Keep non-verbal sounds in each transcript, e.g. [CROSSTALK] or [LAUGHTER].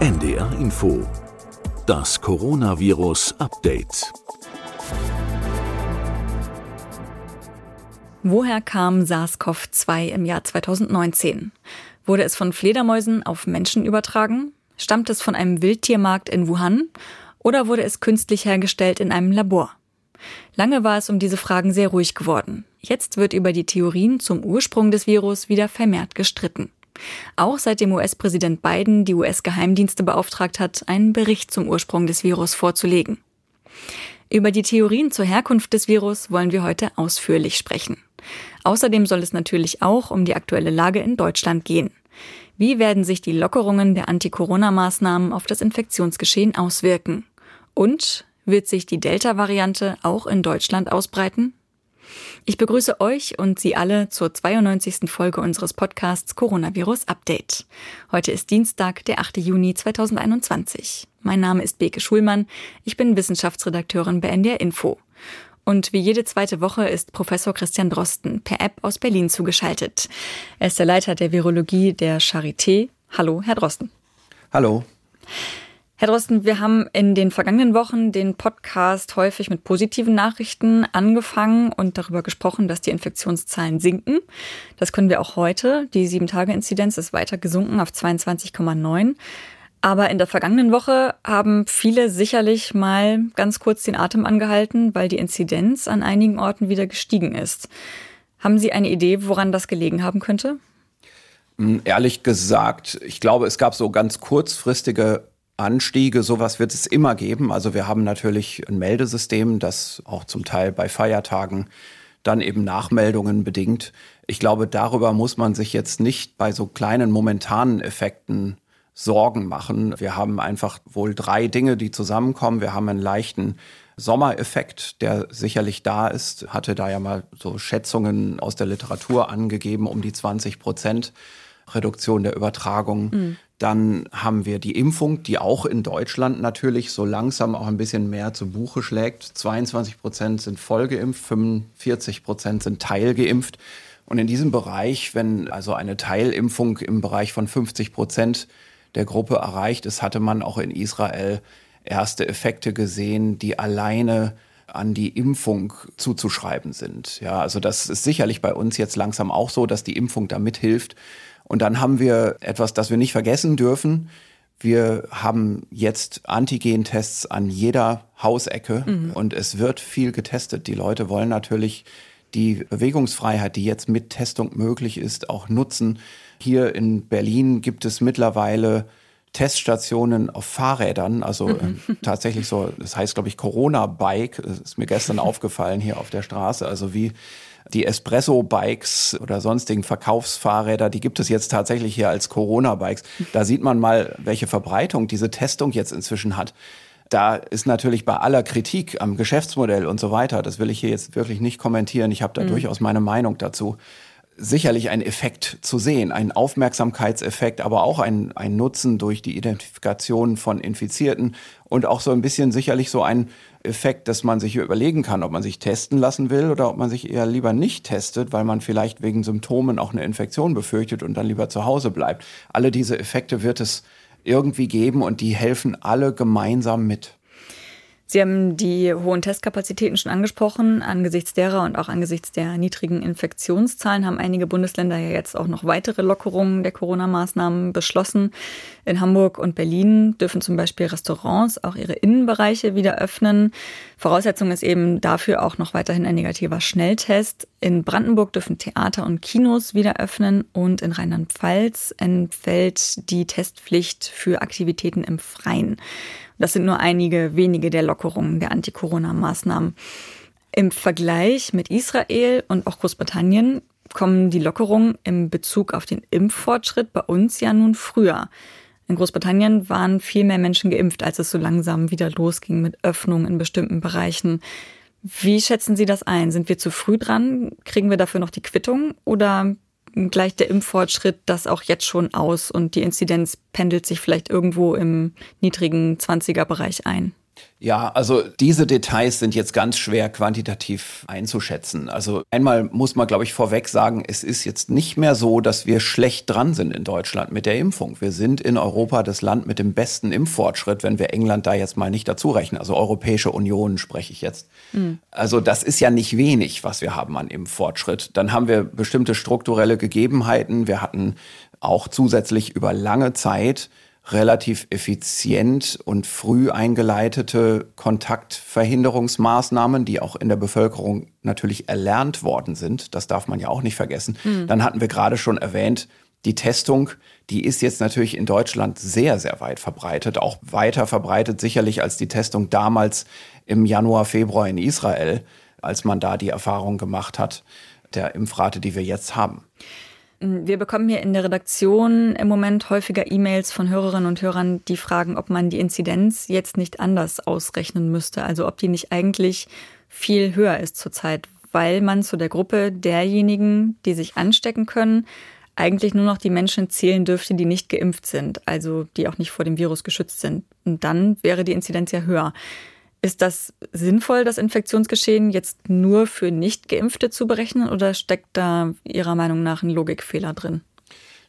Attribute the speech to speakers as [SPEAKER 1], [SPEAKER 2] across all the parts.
[SPEAKER 1] NDR Info. Das Coronavirus Update.
[SPEAKER 2] Woher kam SARS-CoV-2 im Jahr 2019? Wurde es von Fledermäusen auf Menschen übertragen? Stammt es von einem Wildtiermarkt in Wuhan? Oder wurde es künstlich hergestellt in einem Labor? Lange war es um diese Fragen sehr ruhig geworden. Jetzt wird über die Theorien zum Ursprung des Virus wieder vermehrt gestritten. Auch seitdem US-Präsident Biden die US-Geheimdienste beauftragt hat, einen Bericht zum Ursprung des Virus vorzulegen. Über die Theorien zur Herkunft des Virus wollen wir heute ausführlich sprechen. Außerdem soll es natürlich auch um die aktuelle Lage in Deutschland gehen. Wie werden sich die Lockerungen der Anti-Corona-Maßnahmen auf das Infektionsgeschehen auswirken? Und wird sich die Delta-Variante auch in Deutschland ausbreiten? Ich begrüße euch und Sie alle zur 92. Folge unseres Podcasts Coronavirus Update. Heute ist Dienstag, der 8. Juni 2021. Mein Name ist Beke Schulmann. Ich bin Wissenschaftsredakteurin bei NDR Info. Und wie jede zweite Woche ist Professor Christian Drosten per App aus Berlin zugeschaltet. Er ist der Leiter der Virologie der Charité. Hallo, Herr Drosten.
[SPEAKER 3] Hallo.
[SPEAKER 2] Herr Drosten, wir haben in den vergangenen Wochen den Podcast häufig mit positiven Nachrichten angefangen und darüber gesprochen, dass die Infektionszahlen sinken. Das können wir auch heute. Die Sieben-Tage-Inzidenz ist weiter gesunken auf 22,9. Aber in der vergangenen Woche haben viele sicherlich mal ganz kurz den Atem angehalten, weil die Inzidenz an einigen Orten wieder gestiegen ist. Haben Sie eine Idee, woran das gelegen haben könnte?
[SPEAKER 3] Hm, ehrlich gesagt, ich glaube, es gab so ganz kurzfristige Anstiege, sowas wird es immer geben. Also wir haben natürlich ein Meldesystem, das auch zum Teil bei Feiertagen dann eben Nachmeldungen bedingt. Ich glaube, darüber muss man sich jetzt nicht bei so kleinen momentanen Effekten Sorgen machen. Wir haben einfach wohl drei Dinge, die zusammenkommen. Wir haben einen leichten Sommereffekt, der sicherlich da ist, hatte da ja mal so Schätzungen aus der Literatur angegeben, um die 20 Prozent Reduktion der Übertragung. Mhm. Dann haben wir die Impfung, die auch in Deutschland natürlich so langsam auch ein bisschen mehr zu Buche schlägt. 22 Prozent sind vollgeimpft, 45 Prozent sind teilgeimpft. Und in diesem Bereich, wenn also eine Teilimpfung im Bereich von 50 Prozent der Gruppe erreicht ist, hatte man auch in Israel erste Effekte gesehen, die alleine an die Impfung zuzuschreiben sind. Ja, also das ist sicherlich bei uns jetzt langsam auch so, dass die Impfung da mithilft. Und dann haben wir etwas, das wir nicht vergessen dürfen. Wir haben jetzt Antigen-Tests an jeder Hausecke mhm. und es wird viel getestet. Die Leute wollen natürlich die Bewegungsfreiheit, die jetzt mit Testung möglich ist, auch nutzen. Hier in Berlin gibt es mittlerweile Teststationen auf Fahrrädern, also mhm. äh, tatsächlich so, das heißt, glaube ich, Corona-Bike, das ist mir gestern [LAUGHS] aufgefallen hier auf der Straße, also wie die Espresso-Bikes oder sonstigen Verkaufsfahrräder, die gibt es jetzt tatsächlich hier als Corona-Bikes. Da sieht man mal, welche Verbreitung diese Testung jetzt inzwischen hat. Da ist natürlich bei aller Kritik am Geschäftsmodell und so weiter, das will ich hier jetzt wirklich nicht kommentieren. Ich habe da mhm. durchaus meine Meinung dazu sicherlich ein Effekt zu sehen, ein Aufmerksamkeitseffekt, aber auch ein, ein Nutzen durch die Identifikation von Infizierten und auch so ein bisschen sicherlich so ein Effekt, dass man sich überlegen kann, ob man sich testen lassen will oder ob man sich eher lieber nicht testet, weil man vielleicht wegen Symptomen auch eine Infektion befürchtet und dann lieber zu Hause bleibt. Alle diese Effekte wird es irgendwie geben und die helfen alle gemeinsam mit.
[SPEAKER 2] Sie haben die hohen Testkapazitäten schon angesprochen. Angesichts derer und auch angesichts der niedrigen Infektionszahlen haben einige Bundesländer ja jetzt auch noch weitere Lockerungen der Corona-Maßnahmen beschlossen. In Hamburg und Berlin dürfen zum Beispiel Restaurants auch ihre Innenbereiche wieder öffnen. Voraussetzung ist eben dafür auch noch weiterhin ein negativer Schnelltest. In Brandenburg dürfen Theater und Kinos wieder öffnen und in Rheinland-Pfalz entfällt die Testpflicht für Aktivitäten im Freien. Das sind nur einige wenige der Lockerungen der Anti-Corona-Maßnahmen. Im Vergleich mit Israel und auch Großbritannien kommen die Lockerungen im Bezug auf den Impffortschritt bei uns ja nun früher. In Großbritannien waren viel mehr Menschen geimpft, als es so langsam wieder losging mit Öffnungen in bestimmten Bereichen. Wie schätzen Sie das ein? Sind wir zu früh dran? Kriegen wir dafür noch die Quittung? Oder gleicht der Impffortschritt das auch jetzt schon aus und die Inzidenz pendelt sich vielleicht irgendwo im niedrigen 20er-Bereich ein?
[SPEAKER 3] Ja, also diese Details sind jetzt ganz schwer quantitativ einzuschätzen. Also einmal muss man, glaube ich, vorweg sagen, es ist jetzt nicht mehr so, dass wir schlecht dran sind in Deutschland mit der Impfung. Wir sind in Europa das Land mit dem besten Impffortschritt, wenn wir England da jetzt mal nicht dazu rechnen. Also Europäische Union spreche ich jetzt. Mhm. Also das ist ja nicht wenig, was wir haben an Impffortschritt. Dann haben wir bestimmte strukturelle Gegebenheiten. Wir hatten auch zusätzlich über lange Zeit relativ effizient und früh eingeleitete Kontaktverhinderungsmaßnahmen, die auch in der Bevölkerung natürlich erlernt worden sind. Das darf man ja auch nicht vergessen. Mhm. Dann hatten wir gerade schon erwähnt, die Testung, die ist jetzt natürlich in Deutschland sehr, sehr weit verbreitet, auch weiter verbreitet sicherlich als die Testung damals im Januar, Februar in Israel, als man da die Erfahrung gemacht hat der Impfrate, die wir jetzt haben.
[SPEAKER 2] Wir bekommen hier in der Redaktion im Moment häufiger E-Mails von Hörerinnen und Hörern, die fragen, ob man die Inzidenz jetzt nicht anders ausrechnen müsste, also ob die nicht eigentlich viel höher ist zurzeit, weil man zu der Gruppe derjenigen, die sich anstecken können, eigentlich nur noch die Menschen zählen dürfte, die nicht geimpft sind, also die auch nicht vor dem Virus geschützt sind. Und dann wäre die Inzidenz ja höher. Ist das sinnvoll, das Infektionsgeschehen jetzt nur für Nicht-Geimpfte zu berechnen oder steckt da Ihrer Meinung nach ein Logikfehler drin?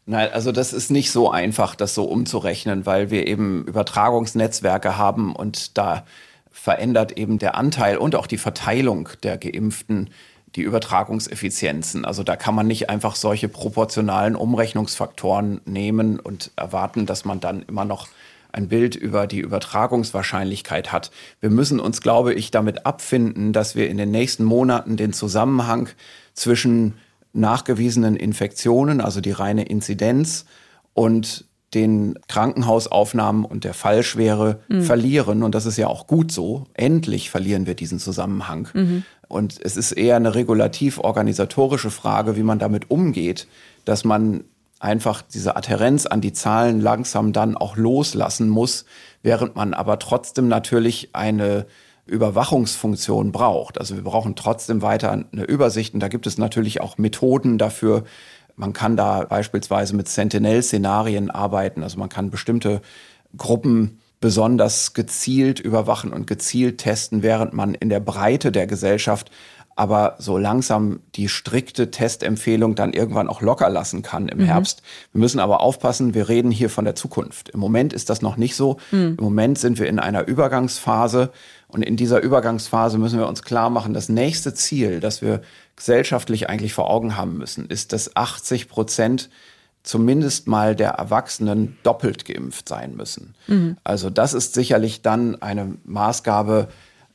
[SPEAKER 3] Nein, also das ist nicht so einfach, das so umzurechnen, weil wir eben Übertragungsnetzwerke haben und da verändert eben der Anteil und auch die Verteilung der Geimpften die Übertragungseffizienzen. Also da kann man nicht einfach solche proportionalen Umrechnungsfaktoren nehmen und erwarten, dass man dann immer noch ein Bild über die Übertragungswahrscheinlichkeit hat. Wir müssen uns, glaube ich, damit abfinden, dass wir in den nächsten Monaten den Zusammenhang zwischen nachgewiesenen Infektionen, also die reine Inzidenz und den Krankenhausaufnahmen und der Fallschwere mhm. verlieren. Und das ist ja auch gut so. Endlich verlieren wir diesen Zusammenhang. Mhm. Und es ist eher eine regulativ-organisatorische Frage, wie man damit umgeht, dass man einfach diese Adherenz an die Zahlen langsam dann auch loslassen muss, während man aber trotzdem natürlich eine Überwachungsfunktion braucht. Also wir brauchen trotzdem weiter eine Übersicht und da gibt es natürlich auch Methoden dafür. Man kann da beispielsweise mit Sentinel-Szenarien arbeiten. Also man kann bestimmte Gruppen besonders gezielt überwachen und gezielt testen, während man in der Breite der Gesellschaft aber so langsam die strikte Testempfehlung dann irgendwann auch locker lassen kann im mhm. Herbst. Wir müssen aber aufpassen, wir reden hier von der Zukunft. Im Moment ist das noch nicht so. Mhm. Im Moment sind wir in einer Übergangsphase und in dieser Übergangsphase müssen wir uns klar machen, das nächste Ziel, das wir gesellschaftlich eigentlich vor Augen haben müssen, ist, dass 80 Prozent zumindest mal der Erwachsenen doppelt geimpft sein müssen. Mhm. Also das ist sicherlich dann eine Maßgabe,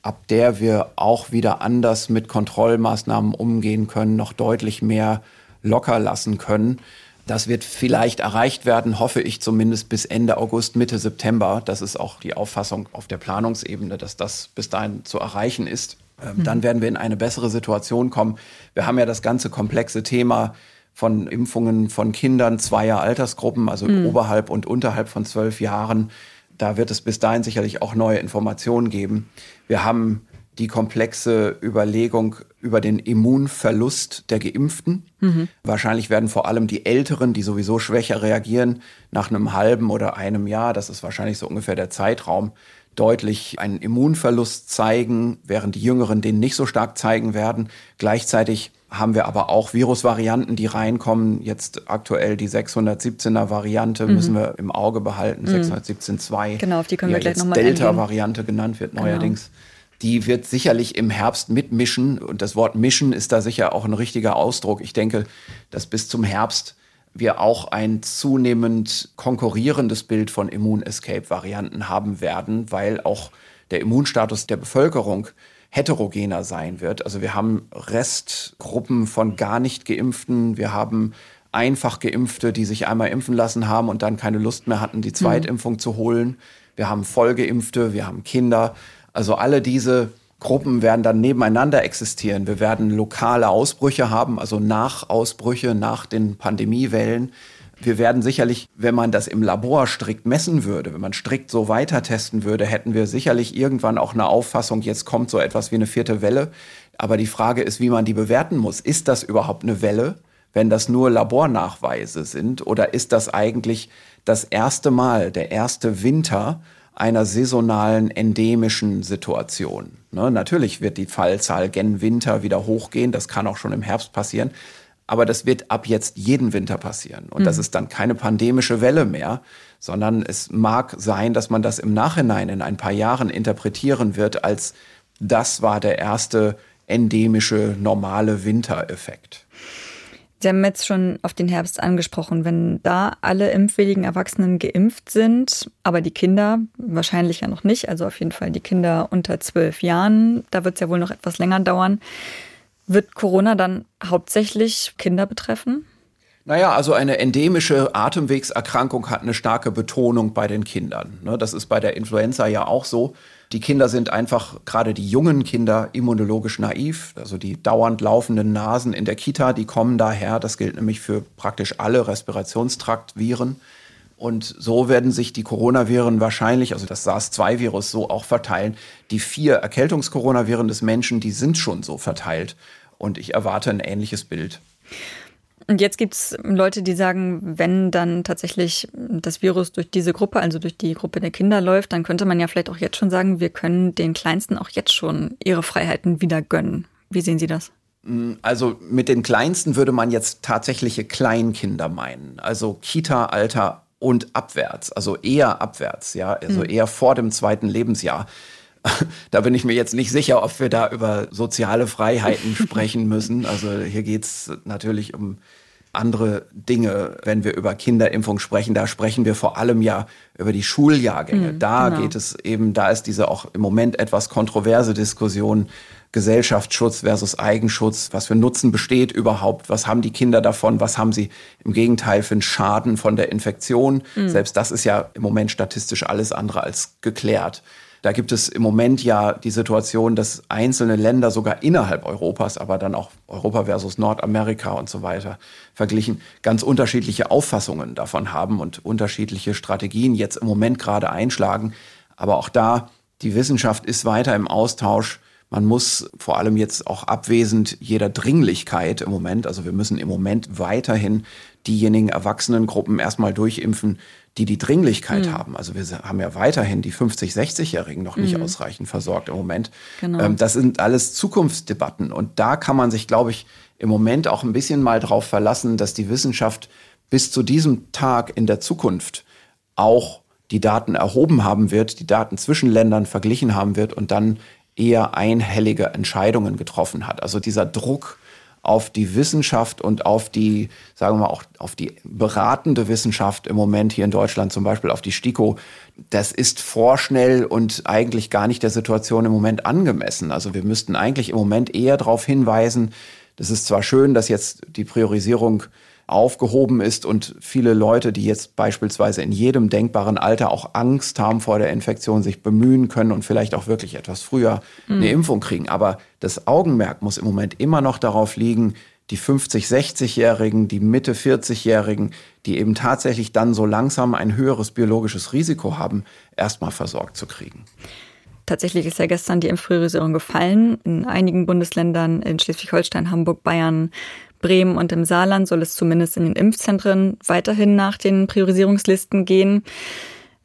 [SPEAKER 3] ab der wir auch wieder anders mit Kontrollmaßnahmen umgehen können, noch deutlich mehr locker lassen können. Das wird vielleicht erreicht werden, hoffe ich zumindest bis Ende August, Mitte September. Das ist auch die Auffassung auf der Planungsebene, dass das bis dahin zu erreichen ist. Ähm, mhm. Dann werden wir in eine bessere Situation kommen. Wir haben ja das ganze komplexe Thema von Impfungen von Kindern zweier Altersgruppen, also mhm. oberhalb und unterhalb von zwölf Jahren. Da wird es bis dahin sicherlich auch neue Informationen geben. Wir haben die komplexe Überlegung über den Immunverlust der Geimpften. Mhm. Wahrscheinlich werden vor allem die Älteren, die sowieso schwächer reagieren, nach einem halben oder einem Jahr, das ist wahrscheinlich so ungefähr der Zeitraum, deutlich einen Immunverlust zeigen, während die Jüngeren den nicht so stark zeigen werden. Gleichzeitig haben wir aber auch Virusvarianten, die reinkommen. Jetzt aktuell die 617er Variante mhm. müssen wir im Auge behalten, mhm. 617.2.
[SPEAKER 2] Genau, auf die können wir gleich nochmal
[SPEAKER 3] Delta-Variante genannt wird genau. neuerdings. Die wird sicherlich im Herbst mitmischen und das Wort mischen ist da sicher auch ein richtiger Ausdruck. Ich denke, dass bis zum Herbst wir auch ein zunehmend konkurrierendes Bild von Immun-Escape-Varianten haben werden, weil auch der Immunstatus der Bevölkerung heterogener sein wird. Also wir haben Restgruppen von gar nicht geimpften, wir haben einfach geimpfte, die sich einmal impfen lassen haben und dann keine Lust mehr hatten, die Zweitimpfung mhm. zu holen. Wir haben vollgeimpfte, wir haben Kinder. Also alle diese Gruppen werden dann nebeneinander existieren. Wir werden lokale Ausbrüche haben, also Nachausbrüche nach den Pandemiewellen. Wir werden sicherlich, wenn man das im Labor strikt messen würde, wenn man strikt so weiter testen würde, hätten wir sicherlich irgendwann auch eine Auffassung, jetzt kommt so etwas wie eine vierte Welle. Aber die Frage ist, wie man die bewerten muss. Ist das überhaupt eine Welle, wenn das nur Labornachweise sind? Oder ist das eigentlich das erste Mal, der erste Winter einer saisonalen endemischen Situation. Ne, natürlich wird die Fallzahl gen Winter wieder hochgehen, das kann auch schon im Herbst passieren, aber das wird ab jetzt jeden Winter passieren. Und mhm. das ist dann keine pandemische Welle mehr, sondern es mag sein, dass man das im Nachhinein in ein paar Jahren interpretieren wird als das war der erste endemische normale Wintereffekt.
[SPEAKER 2] Sie haben jetzt schon auf den Herbst angesprochen. Wenn da alle impfwilligen Erwachsenen geimpft sind, aber die Kinder wahrscheinlich ja noch nicht, also auf jeden Fall die Kinder unter zwölf Jahren, da wird es ja wohl noch etwas länger dauern. Wird Corona dann hauptsächlich Kinder betreffen?
[SPEAKER 3] Naja, also eine endemische Atemwegserkrankung hat eine starke Betonung bei den Kindern. Ne? Das ist bei der Influenza ja auch so. Die Kinder sind einfach, gerade die jungen Kinder, immunologisch naiv. Also die dauernd laufenden Nasen in der Kita, die kommen daher. Das gilt nämlich für praktisch alle Respirationstraktviren. Und so werden sich die Coronaviren wahrscheinlich, also das SARS-2-Virus, so auch verteilen. Die vier Erkältungskoronaviren des Menschen, die sind schon so verteilt. Und ich erwarte ein ähnliches Bild.
[SPEAKER 2] Und jetzt gibt es Leute, die sagen, wenn dann tatsächlich das Virus durch diese Gruppe, also durch die Gruppe der Kinder läuft, dann könnte man ja vielleicht auch jetzt schon sagen, wir können den Kleinsten auch jetzt schon ihre Freiheiten wieder gönnen. Wie sehen Sie das?
[SPEAKER 3] Mm, also mit den Kleinsten würde man jetzt tatsächliche Kleinkinder meinen, also Kita-Alter und abwärts, also eher abwärts, ja, also mhm. eher vor dem zweiten Lebensjahr. [LAUGHS] Da bin ich mir jetzt nicht sicher, ob wir da über soziale Freiheiten [LAUGHS] sprechen müssen. Also hier geht es natürlich um andere Dinge, wenn wir über Kinderimpfung sprechen. Da sprechen wir vor allem ja über die Schuljahrgänge. Mhm, da genau. geht es eben, da ist diese auch im Moment etwas kontroverse Diskussion. Gesellschaftsschutz versus Eigenschutz. Was für Nutzen besteht überhaupt? Was haben die Kinder davon? Was haben sie im Gegenteil für einen Schaden von der Infektion? Mhm. Selbst das ist ja im Moment statistisch alles andere als geklärt. Da gibt es im Moment ja die Situation, dass einzelne Länder sogar innerhalb Europas, aber dann auch Europa versus Nordamerika und so weiter verglichen, ganz unterschiedliche Auffassungen davon haben und unterschiedliche Strategien jetzt im Moment gerade einschlagen. Aber auch da, die Wissenschaft ist weiter im Austausch. Man muss vor allem jetzt auch abwesend jeder Dringlichkeit im Moment, also wir müssen im Moment weiterhin diejenigen Erwachsenengruppen erstmal durchimpfen, die die Dringlichkeit mhm. haben. Also wir haben ja weiterhin die 50-, 60-Jährigen noch nicht mhm. ausreichend versorgt im Moment. Genau. Ähm, das sind alles Zukunftsdebatten. Und da kann man sich, glaube ich, im Moment auch ein bisschen mal darauf verlassen, dass die Wissenschaft bis zu diesem Tag in der Zukunft auch die Daten erhoben haben wird, die Daten zwischen Ländern verglichen haben wird und dann eher einhellige Entscheidungen getroffen hat. Also dieser Druck, auf die Wissenschaft und auf die, sagen wir mal, auch auf die beratende Wissenschaft im Moment hier in Deutschland, zum Beispiel auf die STIKO, das ist vorschnell und eigentlich gar nicht der Situation im Moment angemessen. Also wir müssten eigentlich im Moment eher darauf hinweisen, das ist zwar schön, dass jetzt die Priorisierung aufgehoben ist und viele Leute, die jetzt beispielsweise in jedem denkbaren Alter auch Angst haben vor der Infektion, sich bemühen können und vielleicht auch wirklich etwas früher eine mhm. Impfung kriegen. Aber das Augenmerk muss im Moment immer noch darauf liegen, die 50, 60-Jährigen, die Mitte 40-Jährigen, die eben tatsächlich dann so langsam ein höheres biologisches Risiko haben, erstmal versorgt zu kriegen.
[SPEAKER 2] Tatsächlich ist ja gestern die Impfpriorisierung gefallen. In einigen Bundesländern, in Schleswig-Holstein, Hamburg, Bayern, Bremen und im Saarland soll es zumindest in den Impfzentren weiterhin nach den Priorisierungslisten gehen.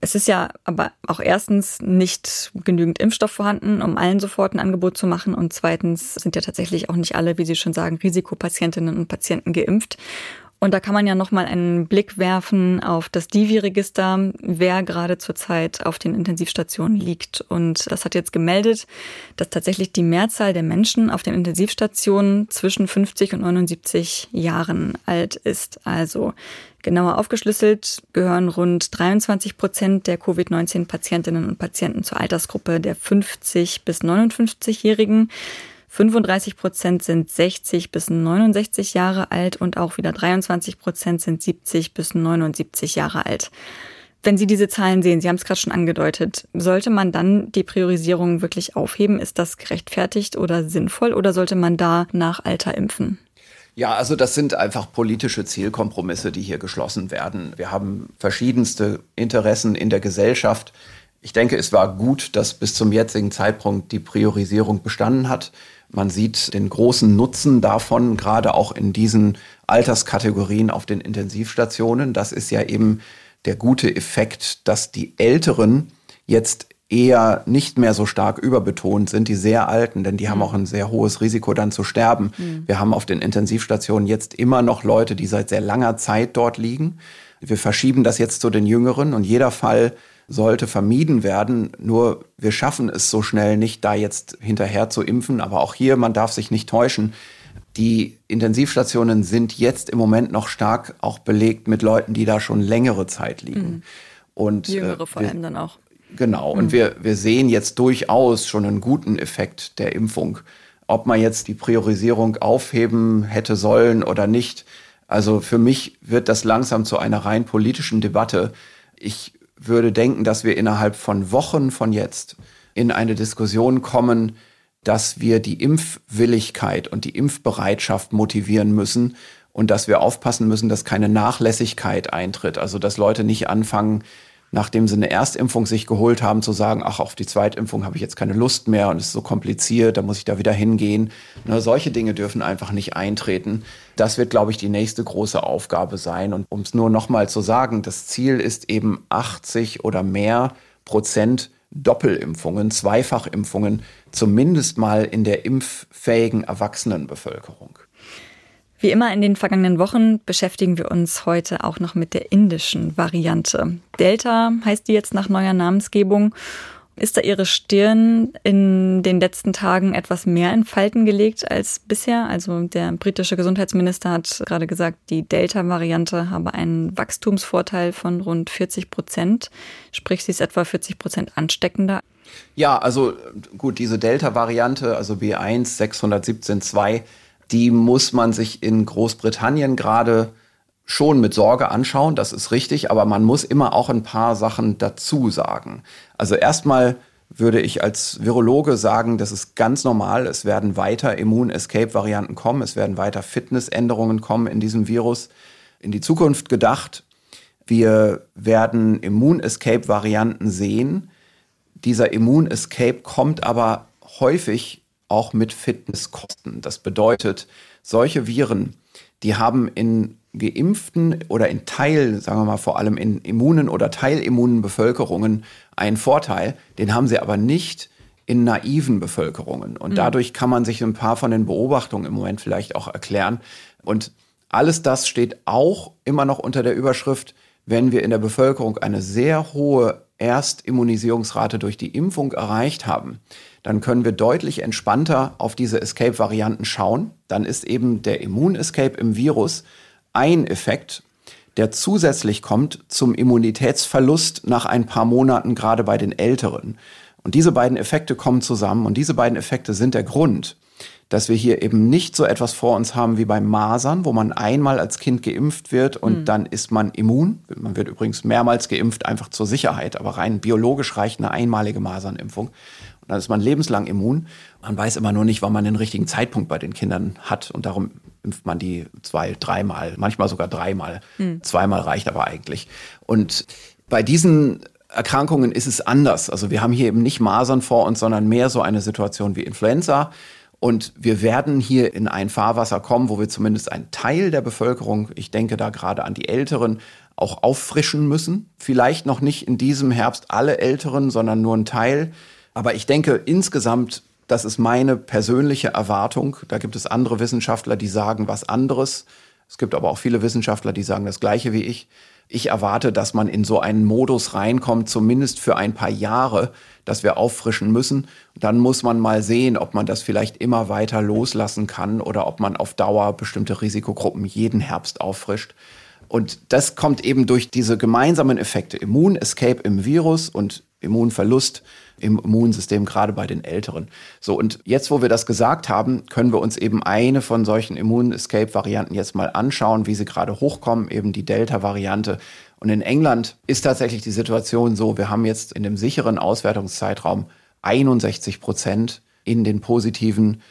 [SPEAKER 2] Es ist ja aber auch erstens nicht genügend Impfstoff vorhanden, um allen sofort ein Angebot zu machen. Und zweitens sind ja tatsächlich auch nicht alle, wie Sie schon sagen, Risikopatientinnen und Patienten geimpft. Und da kann man ja nochmal einen Blick werfen auf das Divi-Register, wer gerade zurzeit auf den Intensivstationen liegt. Und das hat jetzt gemeldet, dass tatsächlich die Mehrzahl der Menschen auf den Intensivstationen zwischen 50 und 79 Jahren alt ist. Also genauer aufgeschlüsselt gehören rund 23 Prozent der Covid-19-Patientinnen und Patienten zur Altersgruppe der 50 bis 59-Jährigen. 35 Prozent sind 60 bis 69 Jahre alt und auch wieder 23 Prozent sind 70 bis 79 Jahre alt. Wenn Sie diese Zahlen sehen, Sie haben es gerade schon angedeutet, sollte man dann die Priorisierung wirklich aufheben? Ist das gerechtfertigt oder sinnvoll oder sollte man da nach Alter impfen?
[SPEAKER 3] Ja, also das sind einfach politische Zielkompromisse, die hier geschlossen werden. Wir haben verschiedenste Interessen in der Gesellschaft. Ich denke, es war gut, dass bis zum jetzigen Zeitpunkt die Priorisierung bestanden hat. Man sieht den großen Nutzen davon, gerade auch in diesen Alterskategorien auf den Intensivstationen. Das ist ja eben der gute Effekt, dass die Älteren jetzt eher nicht mehr so stark überbetont sind, die sehr alten, denn die mhm. haben auch ein sehr hohes Risiko dann zu sterben. Mhm. Wir haben auf den Intensivstationen jetzt immer noch Leute, die seit sehr langer Zeit dort liegen. Wir verschieben das jetzt zu den Jüngeren und jeder Fall sollte vermieden werden. Nur wir schaffen es so schnell nicht, da jetzt hinterher zu impfen. Aber auch hier, man darf sich nicht täuschen. Die Intensivstationen sind jetzt im Moment noch stark auch belegt mit Leuten, die da schon längere Zeit liegen. Mhm.
[SPEAKER 2] Und, Jüngere äh, vor allem dann auch.
[SPEAKER 3] Genau, und mhm. wir, wir sehen jetzt durchaus schon einen guten Effekt der Impfung. Ob man jetzt die Priorisierung aufheben hätte sollen oder nicht. Also für mich wird das langsam zu einer rein politischen Debatte. Ich würde denken, dass wir innerhalb von Wochen von jetzt in eine Diskussion kommen, dass wir die Impfwilligkeit und die Impfbereitschaft motivieren müssen und dass wir aufpassen müssen, dass keine Nachlässigkeit eintritt. Also dass Leute nicht anfangen, nachdem sie eine Erstimpfung sich geholt haben, zu sagen, ach, auf die Zweitimpfung habe ich jetzt keine Lust mehr und es ist so kompliziert, da muss ich da wieder hingehen. Ne, solche Dinge dürfen einfach nicht eintreten. Das wird, glaube ich, die nächste große Aufgabe sein. Und um es nur nochmal zu sagen, das Ziel ist eben 80 oder mehr Prozent Doppelimpfungen, Zweifachimpfungen, zumindest mal in der impffähigen Erwachsenenbevölkerung.
[SPEAKER 2] Wie immer in den vergangenen Wochen beschäftigen wir uns heute auch noch mit der indischen Variante. Delta heißt die jetzt nach neuer Namensgebung. Ist da Ihre Stirn in den letzten Tagen etwas mehr in Falten gelegt als bisher? Also der britische Gesundheitsminister hat gerade gesagt, die Delta-Variante habe einen Wachstumsvorteil von rund 40 Prozent. Sprich, sie ist etwa 40 Prozent ansteckender.
[SPEAKER 3] Ja, also gut, diese Delta-Variante, also B1 617.2, die muss man sich in Großbritannien gerade schon mit Sorge anschauen, das ist richtig, aber man muss immer auch ein paar Sachen dazu sagen. Also erstmal würde ich als Virologe sagen, das ist ganz normal. Es werden weiter Immun-Escape-Varianten kommen, es werden weiter Fitnessänderungen kommen in diesem Virus. In die Zukunft gedacht, wir werden Immun-Escape-Varianten sehen. Dieser Immun-Escape kommt aber häufig auch mit Fitnesskosten. Das bedeutet, solche Viren, die haben in geimpften oder in Teil, sagen wir mal vor allem in immunen oder teilimmunen Bevölkerungen einen Vorteil, den haben sie aber nicht in naiven Bevölkerungen. Und mhm. dadurch kann man sich ein paar von den Beobachtungen im Moment vielleicht auch erklären. Und alles das steht auch immer noch unter der Überschrift, wenn wir in der Bevölkerung eine sehr hohe Erstimmunisierungsrate durch die Impfung erreicht haben, dann können wir deutlich entspannter auf diese Escape-Varianten schauen. Dann ist eben der Immun-Escape im Virus ein Effekt, der zusätzlich kommt zum Immunitätsverlust nach ein paar Monaten, gerade bei den Älteren. Und diese beiden Effekte kommen zusammen und diese beiden Effekte sind der Grund, dass wir hier eben nicht so etwas vor uns haben wie beim Masern, wo man einmal als Kind geimpft wird und mhm. dann ist man immun. Man wird übrigens mehrmals geimpft, einfach zur Sicherheit, aber rein biologisch reicht eine einmalige Masernimpfung. Und dann ist man lebenslang immun. Man weiß immer nur nicht, wann man den richtigen Zeitpunkt bei den Kindern hat und darum impft man die zwei, dreimal, manchmal sogar dreimal. Mhm. Zweimal reicht aber eigentlich. Und bei diesen Erkrankungen ist es anders. Also wir haben hier eben nicht Masern vor uns, sondern mehr so eine Situation wie Influenza und wir werden hier in ein Fahrwasser kommen, wo wir zumindest einen Teil der Bevölkerung, ich denke da gerade an die Älteren, auch auffrischen müssen. Vielleicht noch nicht in diesem Herbst alle Älteren, sondern nur ein Teil. Aber ich denke insgesamt, das ist meine persönliche Erwartung. Da gibt es andere Wissenschaftler, die sagen was anderes. Es gibt aber auch viele Wissenschaftler, die sagen das Gleiche wie ich. Ich erwarte, dass man in so einen Modus reinkommt, zumindest für ein paar Jahre, dass wir auffrischen müssen. Dann muss man mal sehen, ob man das vielleicht immer weiter loslassen kann oder ob man auf Dauer bestimmte Risikogruppen jeden Herbst auffrischt. Und das kommt eben durch diese gemeinsamen Effekte. Immun-Escape im Virus und Immunverlust im Immunsystem, gerade bei den Älteren. So, und jetzt, wo wir das gesagt haben, können wir uns eben eine von solchen Immun-Escape-Varianten jetzt mal anschauen, wie sie gerade hochkommen, eben die Delta-Variante. Und in England ist tatsächlich die Situation so, wir haben jetzt in dem sicheren Auswertungszeitraum 61 Prozent in den positiven,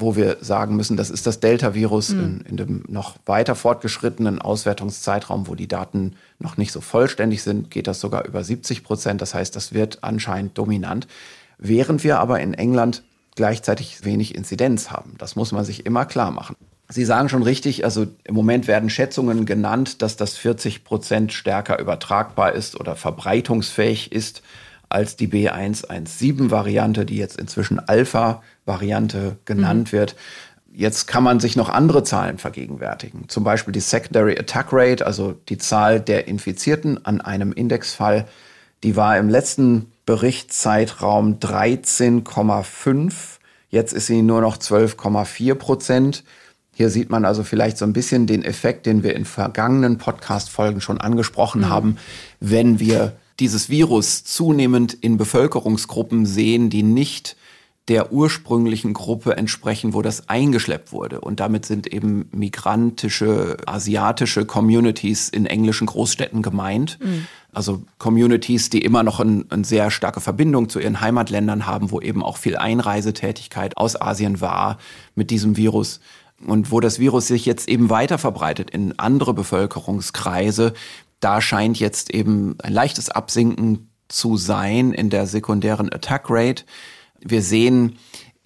[SPEAKER 3] wo wir sagen müssen, das ist das Delta-Virus mhm. in, in, dem noch weiter fortgeschrittenen Auswertungszeitraum, wo die Daten noch nicht so vollständig sind, geht das sogar über 70 Prozent. Das heißt, das wird anscheinend dominant. Während wir aber in England gleichzeitig wenig Inzidenz haben. Das muss man sich immer klar machen. Sie sagen schon richtig, also im Moment werden Schätzungen genannt, dass das 40 Prozent stärker übertragbar ist oder verbreitungsfähig ist als die B117-Variante, die jetzt inzwischen Alpha-Variante genannt mhm. wird. Jetzt kann man sich noch andere Zahlen vergegenwärtigen. Zum Beispiel die Secondary Attack Rate, also die Zahl der Infizierten an einem Indexfall. Die war im letzten Berichtszeitraum 13,5. Jetzt ist sie nur noch 12,4 Prozent. Hier sieht man also vielleicht so ein bisschen den Effekt, den wir in vergangenen Podcast-Folgen schon angesprochen mhm. haben, wenn wir dieses Virus zunehmend in Bevölkerungsgruppen sehen, die nicht der ursprünglichen Gruppe entsprechen, wo das eingeschleppt wurde. Und damit sind eben migrantische, asiatische Communities in englischen Großstädten gemeint. Mhm. Also Communities, die immer noch eine ein sehr starke Verbindung zu ihren Heimatländern haben, wo eben auch viel Einreisetätigkeit aus Asien war mit diesem Virus. Und wo das Virus sich jetzt eben weiter verbreitet in andere Bevölkerungskreise, da scheint jetzt eben ein leichtes Absinken zu sein in der sekundären Attack Rate. Wir sehen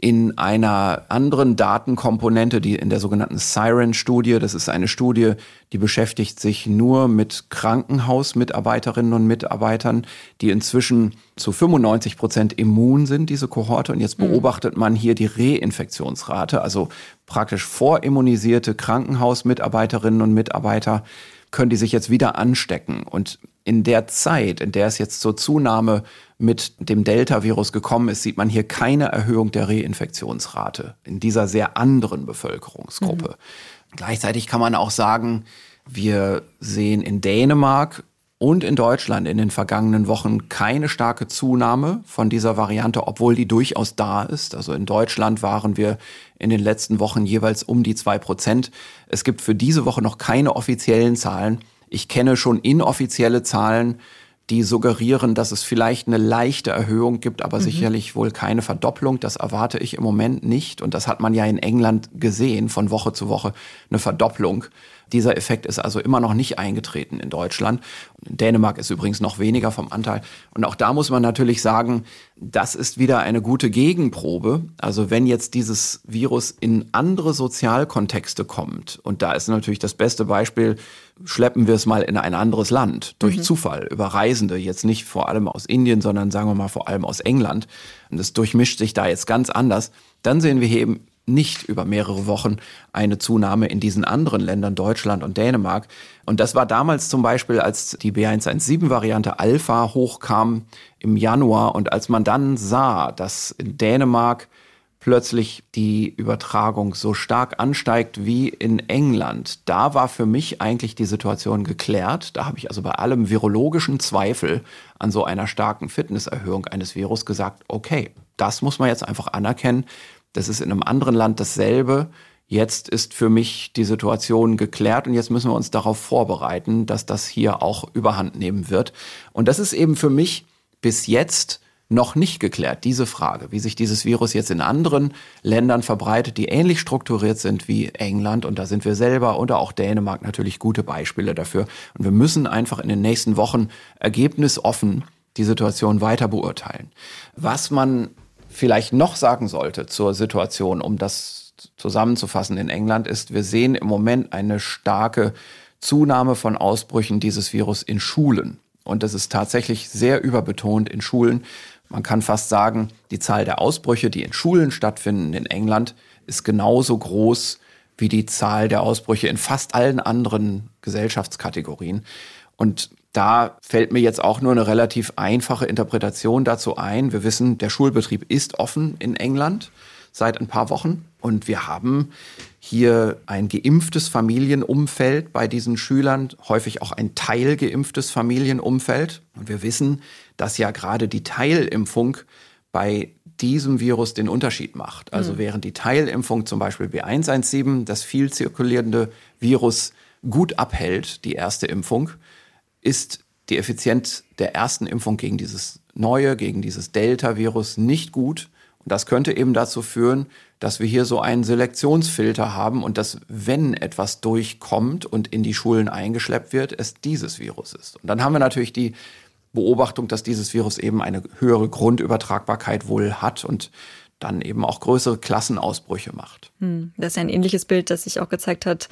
[SPEAKER 3] in einer anderen Datenkomponente, die in der sogenannten Siren-Studie, das ist eine Studie, die beschäftigt sich nur mit Krankenhausmitarbeiterinnen und Mitarbeitern, die inzwischen zu 95 Prozent immun sind, diese Kohorte. Und jetzt mhm. beobachtet man hier die Reinfektionsrate, also praktisch vorimmunisierte Krankenhausmitarbeiterinnen und Mitarbeiter können die sich jetzt wieder anstecken. Und in der Zeit, in der es jetzt zur Zunahme mit dem Delta-Virus gekommen ist, sieht man hier keine Erhöhung der Reinfektionsrate in dieser sehr anderen Bevölkerungsgruppe. Mhm. Gleichzeitig kann man auch sagen, wir sehen in Dänemark und in Deutschland in den vergangenen Wochen keine starke Zunahme von dieser Variante, obwohl die durchaus da ist. Also in Deutschland waren wir in den letzten Wochen jeweils um die zwei Prozent. Es gibt für diese Woche noch keine offiziellen Zahlen. Ich kenne schon inoffizielle Zahlen, die suggerieren, dass es vielleicht eine leichte Erhöhung gibt, aber mhm. sicherlich wohl keine Verdopplung. Das erwarte ich im Moment nicht. Und das hat man ja in England gesehen, von Woche zu Woche eine Verdopplung. Dieser Effekt ist also immer noch nicht eingetreten in Deutschland. In Dänemark ist übrigens noch weniger vom Anteil. Und auch da muss man natürlich sagen, das ist wieder eine gute Gegenprobe. Also wenn jetzt dieses Virus in andere Sozialkontexte kommt, und da ist natürlich das beste Beispiel, schleppen wir es mal in ein anderes Land durch mhm. Zufall über Reisende, jetzt nicht vor allem aus Indien, sondern sagen wir mal vor allem aus England. Und es durchmischt sich da jetzt ganz anders. Dann sehen wir eben nicht über mehrere Wochen eine Zunahme in diesen anderen Ländern, Deutschland und Dänemark. Und das war damals zum Beispiel, als die B117-Variante Alpha hochkam im Januar und als man dann sah, dass in Dänemark plötzlich die Übertragung so stark ansteigt wie in England, da war für mich eigentlich die Situation geklärt. Da habe ich also bei allem virologischen Zweifel an so einer starken Fitnesserhöhung eines Virus gesagt, okay, das muss man jetzt einfach anerkennen. Das ist in einem anderen Land dasselbe. Jetzt ist für mich die Situation geklärt und jetzt müssen wir uns darauf vorbereiten, dass das hier auch überhand nehmen wird. Und das ist eben für mich bis jetzt noch nicht geklärt, diese Frage, wie sich dieses Virus jetzt in anderen Ländern verbreitet, die ähnlich strukturiert sind wie England. Und da sind wir selber oder auch Dänemark natürlich gute Beispiele dafür. Und wir müssen einfach in den nächsten Wochen ergebnisoffen die Situation weiter beurteilen. Was man vielleicht noch sagen sollte zur Situation, um das zusammenzufassen in England, ist, wir sehen im Moment eine starke Zunahme von Ausbrüchen dieses Virus in Schulen. Und das ist tatsächlich sehr überbetont in Schulen. Man kann fast sagen, die Zahl der Ausbrüche, die in Schulen stattfinden in England, ist genauso groß wie die Zahl der Ausbrüche in fast allen anderen Gesellschaftskategorien. Und da fällt mir jetzt auch nur eine relativ einfache Interpretation dazu ein. Wir wissen, der Schulbetrieb ist offen in England seit ein paar Wochen und wir haben hier ein geimpftes Familienumfeld bei diesen Schülern, häufig auch ein teilgeimpftes Familienumfeld. Und wir wissen, dass ja gerade die Teilimpfung bei diesem Virus den Unterschied macht. Also mhm. während die Teilimpfung zum Beispiel B117, das viel zirkulierende Virus, gut abhält, die erste Impfung, ist die Effizienz der ersten Impfung gegen dieses neue, gegen dieses Delta-Virus nicht gut. Und das könnte eben dazu führen, dass wir hier so einen Selektionsfilter haben und dass, wenn etwas durchkommt und in die Schulen eingeschleppt wird, es dieses Virus ist. Und dann haben wir natürlich die Beobachtung, dass dieses Virus eben eine höhere Grundübertragbarkeit wohl hat und dann eben auch größere Klassenausbrüche macht.
[SPEAKER 2] Hm, das ist ja ein ähnliches Bild, das sich auch gezeigt hat,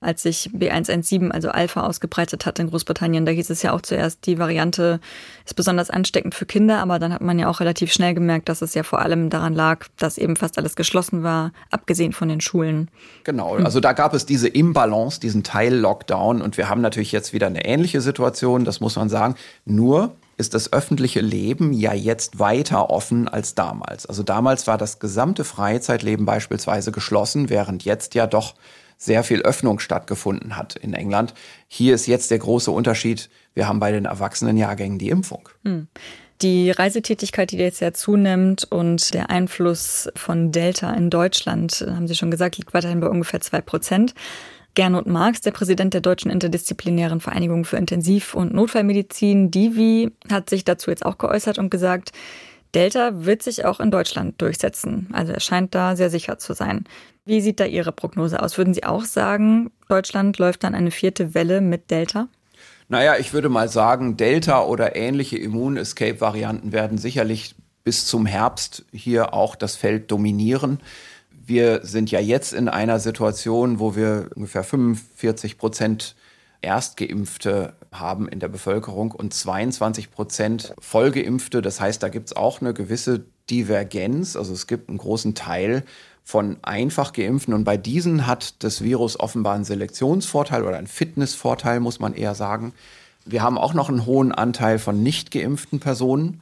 [SPEAKER 2] als sich B117, also Alpha, ausgebreitet hat in Großbritannien. Da hieß es ja auch zuerst, die Variante ist besonders ansteckend für Kinder, aber dann hat man ja auch relativ schnell gemerkt, dass es ja vor allem daran lag, dass eben fast alles geschlossen war, abgesehen von den Schulen.
[SPEAKER 3] Genau, also da gab es diese Imbalance, diesen Teil-Lockdown und wir haben natürlich jetzt wieder eine ähnliche Situation, das muss man sagen. Nur ist das öffentliche Leben ja jetzt weiter offen als damals. Also damals war das gesamte Freizeitleben beispielsweise geschlossen, während jetzt ja doch sehr viel Öffnung stattgefunden hat in England. Hier ist jetzt der große Unterschied, wir haben bei den Erwachsenenjahrgängen die Impfung. Hm.
[SPEAKER 2] Die Reisetätigkeit, die jetzt ja zunimmt und der Einfluss von Delta in Deutschland, haben Sie schon gesagt, liegt weiterhin bei ungefähr zwei Prozent. Gernot Marx, der Präsident der Deutschen Interdisziplinären Vereinigung für Intensiv- und Notfallmedizin, DIVI, hat sich dazu jetzt auch geäußert und gesagt, Delta wird sich auch in Deutschland durchsetzen. Also er scheint da sehr sicher zu sein. Wie sieht da Ihre Prognose aus? Würden Sie auch sagen, Deutschland läuft dann eine vierte Welle mit Delta?
[SPEAKER 3] Naja, ich würde mal sagen, Delta oder ähnliche Immun-Escape-Varianten werden sicherlich bis zum Herbst hier auch das Feld dominieren wir sind ja jetzt in einer Situation, wo wir ungefähr 45 Prozent Erstgeimpfte haben in der Bevölkerung und 22 Prozent Vollgeimpfte. Das heißt, da gibt es auch eine gewisse Divergenz. Also es gibt einen großen Teil von einfach geimpften und bei diesen hat das Virus offenbar einen Selektionsvorteil oder einen Fitnessvorteil, muss man eher sagen. Wir haben auch noch einen hohen Anteil von nicht geimpften Personen.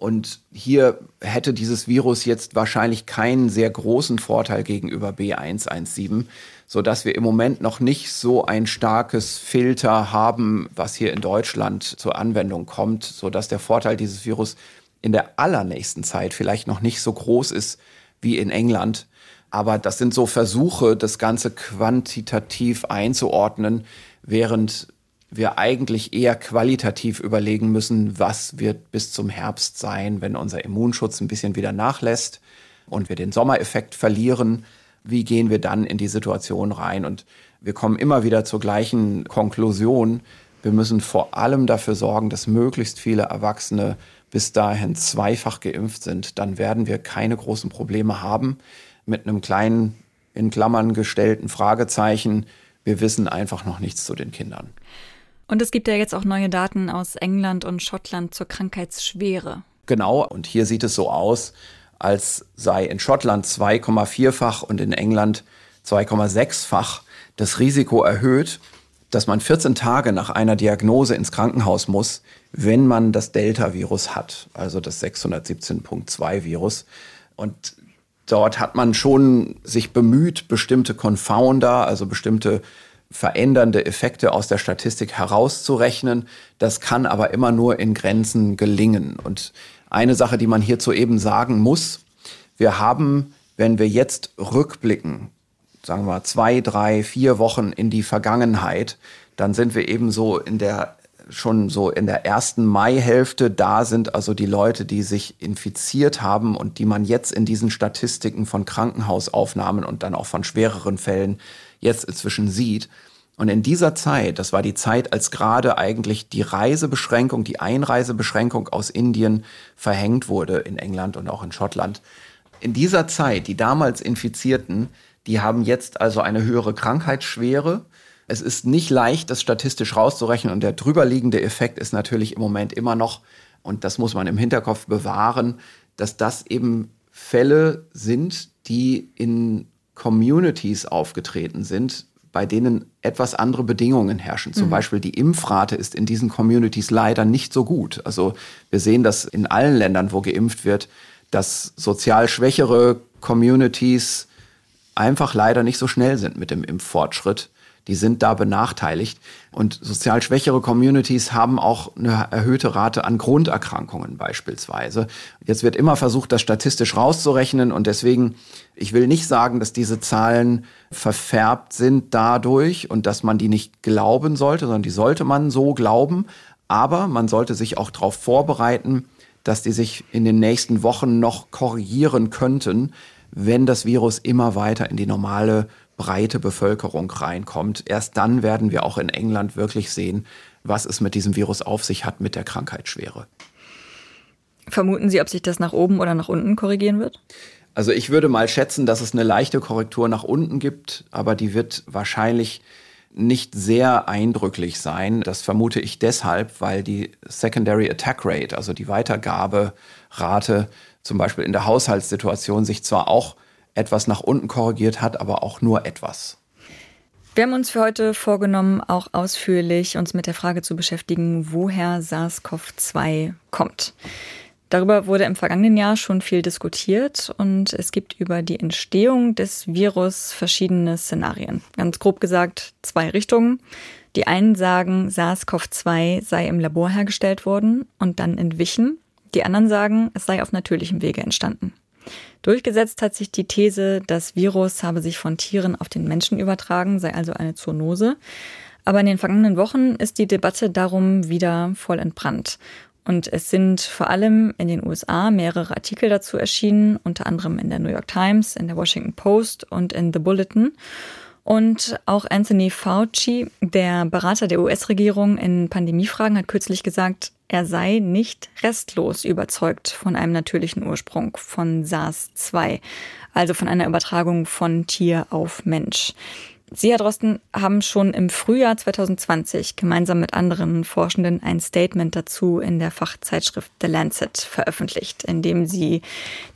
[SPEAKER 3] Und hier hätte dieses Virus jetzt wahrscheinlich keinen sehr großen Vorteil gegenüber B117, so dass wir im Moment noch nicht so ein starkes Filter haben, was hier in Deutschland zur Anwendung kommt, so dass der Vorteil dieses Virus in der allernächsten Zeit vielleicht noch nicht so groß ist wie in England. Aber das sind so Versuche, das Ganze quantitativ einzuordnen, während wir eigentlich eher qualitativ überlegen müssen, was wird bis zum Herbst sein, wenn unser Immunschutz ein bisschen wieder nachlässt und wir den Sommereffekt verlieren. Wie gehen wir dann in die Situation rein? Und wir kommen immer wieder zur gleichen Konklusion. Wir müssen vor allem dafür sorgen, dass möglichst viele Erwachsene bis dahin zweifach geimpft sind. Dann werden wir keine großen Probleme haben mit einem kleinen, in Klammern gestellten Fragezeichen. Wir wissen einfach noch nichts zu den Kindern.
[SPEAKER 2] Und es gibt ja jetzt auch neue Daten aus England und Schottland zur Krankheitsschwere.
[SPEAKER 3] Genau, und hier sieht es so aus, als sei in Schottland 2,4-fach und in England 2,6-fach das Risiko erhöht, dass man 14 Tage nach einer Diagnose ins Krankenhaus muss, wenn man das Delta-Virus hat, also das 617.2-Virus. Und dort hat man schon sich bemüht, bestimmte Confounder, also bestimmte verändernde Effekte aus der Statistik herauszurechnen. Das kann aber immer nur in Grenzen gelingen. Und eine Sache, die man hierzu eben sagen muss, wir haben, wenn wir jetzt rückblicken, sagen wir zwei, drei, vier Wochen in die Vergangenheit, dann sind wir eben so in der schon so in der ersten Maihälfte. Da sind also die Leute, die sich infiziert haben und die man jetzt in diesen Statistiken von Krankenhausaufnahmen und dann auch von schwereren Fällen jetzt inzwischen sieht. Und in dieser Zeit, das war die Zeit, als gerade eigentlich die Reisebeschränkung, die Einreisebeschränkung aus Indien verhängt wurde in England und auch in Schottland. In dieser Zeit, die damals Infizierten, die haben jetzt also eine höhere Krankheitsschwere. Es ist nicht leicht, das statistisch rauszurechnen und der drüberliegende Effekt ist natürlich im Moment immer noch, und das muss man im Hinterkopf bewahren, dass das eben Fälle sind, die in Communities aufgetreten sind, bei denen etwas andere Bedingungen herrschen. Zum mhm. Beispiel die Impfrate ist in diesen Communities leider nicht so gut. Also wir sehen das in allen Ländern, wo geimpft wird, dass sozial schwächere Communities einfach leider nicht so schnell sind mit dem Impffortschritt die sind da benachteiligt. Und sozial schwächere Communities haben auch eine erhöhte Rate an Grunderkrankungen beispielsweise. Jetzt wird immer versucht, das statistisch rauszurechnen und deswegen, ich will nicht sagen, dass diese Zahlen verfärbt sind dadurch und dass man die nicht glauben sollte, sondern die sollte man so glauben. Aber man sollte sich auch darauf vorbereiten, dass die sich in den nächsten Wochen noch korrigieren könnten, wenn das Virus immer weiter in die normale breite Bevölkerung reinkommt. Erst dann werden wir auch in England wirklich sehen, was es mit diesem Virus auf sich hat mit der Krankheitsschwere.
[SPEAKER 2] Vermuten Sie, ob sich das nach oben oder nach unten korrigieren wird?
[SPEAKER 3] Also ich würde mal schätzen, dass es eine leichte Korrektur nach unten gibt, aber die wird wahrscheinlich nicht sehr eindrücklich sein. Das vermute ich deshalb, weil die Secondary Attack Rate, also die Weitergaberate, zum Beispiel in der Haushaltssituation sich zwar auch etwas nach unten korrigiert hat, aber auch nur etwas.
[SPEAKER 2] Wir haben uns für heute vorgenommen, auch ausführlich uns mit der Frage zu beschäftigen, woher SARS-CoV-2 kommt. Darüber wurde im vergangenen Jahr schon viel diskutiert und es gibt über die Entstehung des Virus verschiedene Szenarien. Ganz grob gesagt zwei Richtungen. Die einen sagen, SARS-CoV-2 sei im Labor hergestellt worden und dann entwichen. Die anderen sagen, es sei auf natürlichem Wege entstanden. Durchgesetzt hat sich die These, das Virus habe sich von Tieren auf den Menschen übertragen, sei also eine Zoonose. Aber in den vergangenen Wochen ist die Debatte darum wieder voll entbrannt. Und es sind vor allem in den USA mehrere Artikel dazu erschienen, unter anderem in der New York Times, in der Washington Post und in The Bulletin. Und auch Anthony Fauci, der Berater der US-Regierung in Pandemiefragen, hat kürzlich gesagt, er sei nicht restlos überzeugt von einem natürlichen Ursprung von SARS-2, also von einer Übertragung von Tier auf Mensch. Sie, Herr Drosten, haben schon im Frühjahr 2020 gemeinsam mit anderen Forschenden ein Statement dazu in der Fachzeitschrift The Lancet veröffentlicht, in dem Sie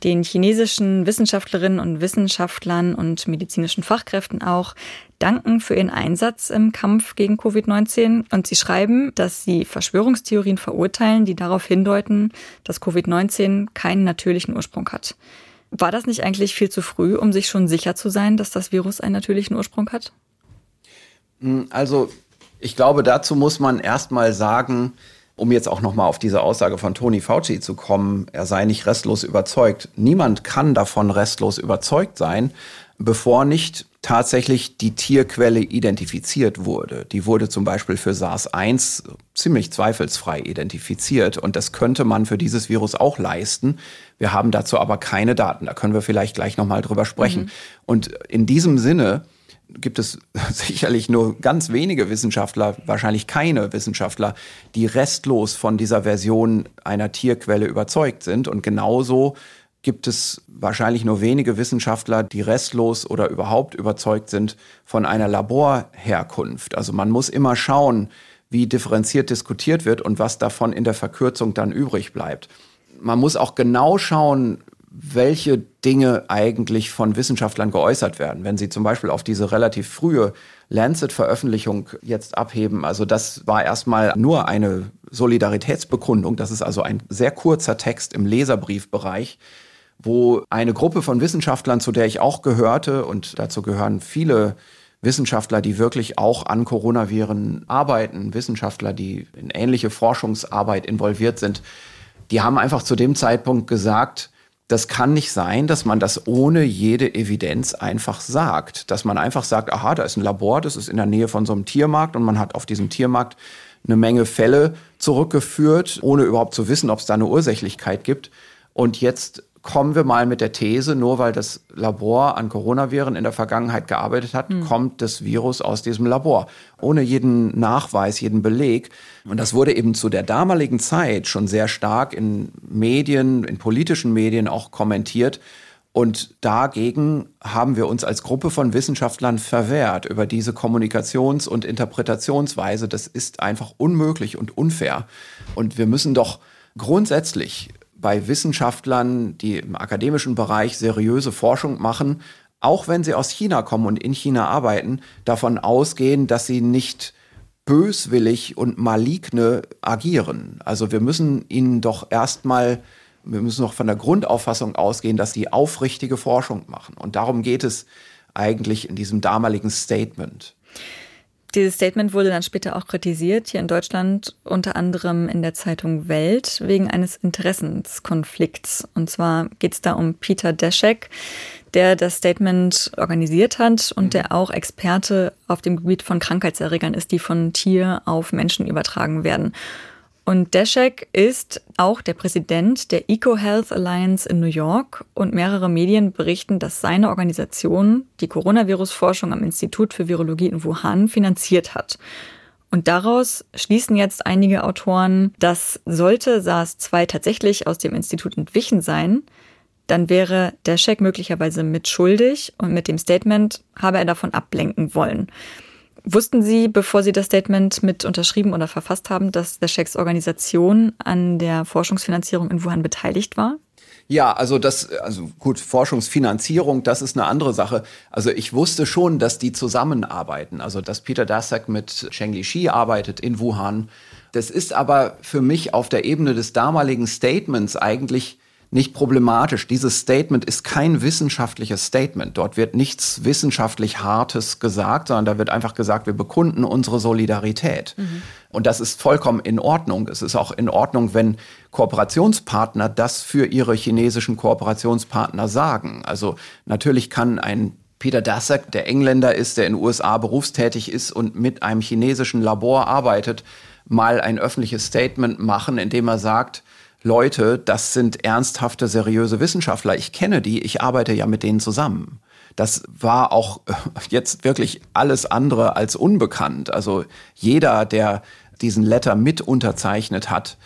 [SPEAKER 2] den chinesischen Wissenschaftlerinnen und Wissenschaftlern und medizinischen Fachkräften auch danken für ihren Einsatz im Kampf gegen Covid-19. Und Sie schreiben, dass Sie Verschwörungstheorien verurteilen, die darauf hindeuten, dass Covid-19 keinen natürlichen Ursprung hat. War das nicht eigentlich viel zu früh, um sich schon sicher zu sein, dass das Virus einen natürlichen Ursprung hat?
[SPEAKER 3] Hm, also, ich glaube, dazu muss man erstmal sagen, um jetzt auch nochmal auf diese Aussage von Tony Fauci zu kommen, er sei nicht restlos überzeugt. Niemand kann davon restlos überzeugt sein, bevor nicht tatsächlich die Tierquelle identifiziert wurde. Die wurde zum Beispiel für SARS-1 ziemlich zweifelsfrei identifiziert und das könnte man für dieses Virus auch leisten. Wir haben dazu aber keine Daten. Da können wir vielleicht gleich nochmal drüber sprechen. Mhm. Und in diesem Sinne gibt es [LAUGHS] sicherlich nur ganz wenige Wissenschaftler, wahrscheinlich keine Wissenschaftler, die restlos von dieser Version einer Tierquelle überzeugt sind. Und genauso gibt es wahrscheinlich nur wenige Wissenschaftler, die restlos oder überhaupt überzeugt sind von einer Laborherkunft. Also man muss immer schauen, wie differenziert diskutiert wird und was davon in der Verkürzung dann übrig bleibt. Man muss auch genau schauen, welche Dinge eigentlich von Wissenschaftlern geäußert werden. Wenn Sie zum Beispiel auf diese relativ frühe Lancet-Veröffentlichung jetzt abheben, also das war erstmal nur eine Solidaritätsbekundung, das ist also ein sehr kurzer Text im Leserbriefbereich, wo eine Gruppe von Wissenschaftlern, zu der ich auch gehörte, und dazu gehören viele Wissenschaftler, die wirklich auch an Coronaviren arbeiten, Wissenschaftler, die in ähnliche Forschungsarbeit involviert sind, die haben einfach zu dem Zeitpunkt gesagt, das kann nicht sein, dass man das ohne jede Evidenz einfach sagt. Dass man einfach sagt, aha, da ist ein Labor, das ist in der Nähe von so einem Tiermarkt und man hat auf diesem Tiermarkt eine Menge Fälle zurückgeführt, ohne überhaupt zu wissen, ob es da eine Ursächlichkeit gibt. Und jetzt kommen wir mal mit der These, nur weil das Labor an Coronaviren in der Vergangenheit gearbeitet hat, mhm. kommt das Virus aus diesem Labor. Ohne jeden Nachweis, jeden Beleg. Und das wurde eben zu der damaligen Zeit schon sehr stark in Medien, in politischen Medien auch kommentiert. Und dagegen haben wir uns als Gruppe von Wissenschaftlern verwehrt über diese Kommunikations- und Interpretationsweise. Das ist einfach unmöglich und unfair. Und wir müssen doch grundsätzlich bei Wissenschaftlern, die im akademischen Bereich seriöse Forschung machen, auch wenn sie aus China kommen und in China arbeiten, davon ausgehen, dass sie nicht böswillig und maligne agieren. Also wir müssen ihnen doch erstmal, wir müssen doch von der Grundauffassung ausgehen, dass sie aufrichtige Forschung machen. Und darum geht es eigentlich in diesem damaligen Statement.
[SPEAKER 2] Dieses Statement wurde dann später auch kritisiert, hier in Deutschland unter anderem in der Zeitung Welt, wegen eines Interessenskonflikts. Und zwar geht es da um Peter Deschek, der das Statement organisiert hat und der auch Experte auf dem Gebiet von Krankheitserregern ist, die von Tier auf Menschen übertragen werden. Und Deschek ist auch der Präsident der EcoHealth Alliance in New York und mehrere Medien berichten, dass seine Organisation die Coronavirus-Forschung am Institut für Virologie in Wuhan finanziert hat. Und daraus schließen jetzt einige Autoren, dass sollte SARS-2 tatsächlich aus dem Institut entwichen sein, dann wäre der Scheck möglicherweise mitschuldig und mit dem Statement habe er davon ablenken wollen. Wussten Sie, bevor Sie das Statement mit unterschrieben oder verfasst haben, dass der Schecks Organisation an der Forschungsfinanzierung in Wuhan beteiligt war?
[SPEAKER 3] Ja, also das, also gut, Forschungsfinanzierung, das ist eine andere Sache. Also ich wusste schon, dass die zusammenarbeiten. Also dass Peter Daszak mit Cheng Li arbeitet in Wuhan. Das ist aber für mich auf der Ebene des damaligen Statements eigentlich nicht problematisch. Dieses Statement ist kein wissenschaftliches Statement. Dort wird nichts wissenschaftlich Hartes gesagt, sondern da wird einfach gesagt, wir bekunden unsere Solidarität. Mhm. Und das ist vollkommen in Ordnung. Es ist auch in Ordnung, wenn Kooperationspartner das für ihre chinesischen Kooperationspartner sagen. Also natürlich kann ein Peter Daszak, der Engländer ist, der in den USA berufstätig ist und mit einem chinesischen Labor arbeitet, mal ein öffentliches Statement machen, in dem er sagt, Leute, das sind ernsthafte, seriöse Wissenschaftler. Ich kenne die, ich arbeite ja mit denen zusammen. Das war auch jetzt wirklich alles andere als unbekannt. Also jeder, der diesen Letter mit unterzeichnet hat,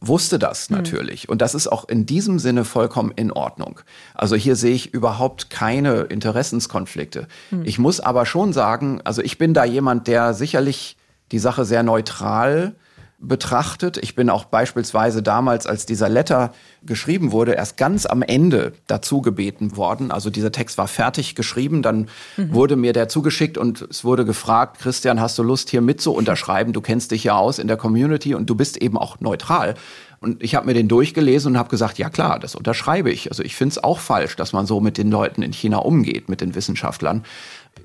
[SPEAKER 3] wusste das hm. natürlich. Mhm. Und das ist auch in diesem Sinne vollkommen in Ordnung. Also hier sehe ich überhaupt keine Interessenskonflikte. Mhm. Ich muss aber schon sagen, also ich bin da jemand, der sicherlich die Sache sehr neutral betrachtet. Ich bin auch beispielsweise damals, als dieser Letter geschrieben wurde, erst ganz am Ende dazu gebeten worden. Also dieser Text war fertig geschrieben, dann mhm. wurde mir der zugeschickt und es wurde gefragt, Christian, hast du Lust hier mit zu unterschreiben? Du kennst dich ja aus in der Community und du bist eben auch neutral. Und ich habe mir den durchgelesen und habe gesagt, ja klar, das unterschreibe ich. Also ich finde es auch falsch, dass man so mit den Leuten in China umgeht, mit den Wissenschaftlern.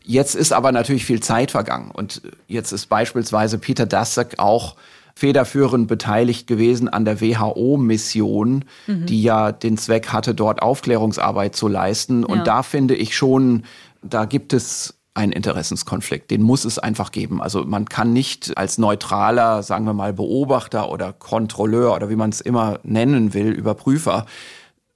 [SPEAKER 3] Jetzt ist aber natürlich viel Zeit vergangen und jetzt ist beispielsweise Peter Daszak auch federführend beteiligt gewesen an der WHO-Mission, mhm. die ja den Zweck hatte, dort Aufklärungsarbeit zu leisten. Ja. Und da finde ich schon, da gibt es einen Interessenskonflikt. Den muss es einfach geben. Also man kann nicht als neutraler, sagen wir mal, Beobachter oder Kontrolleur oder wie man es immer nennen will, Überprüfer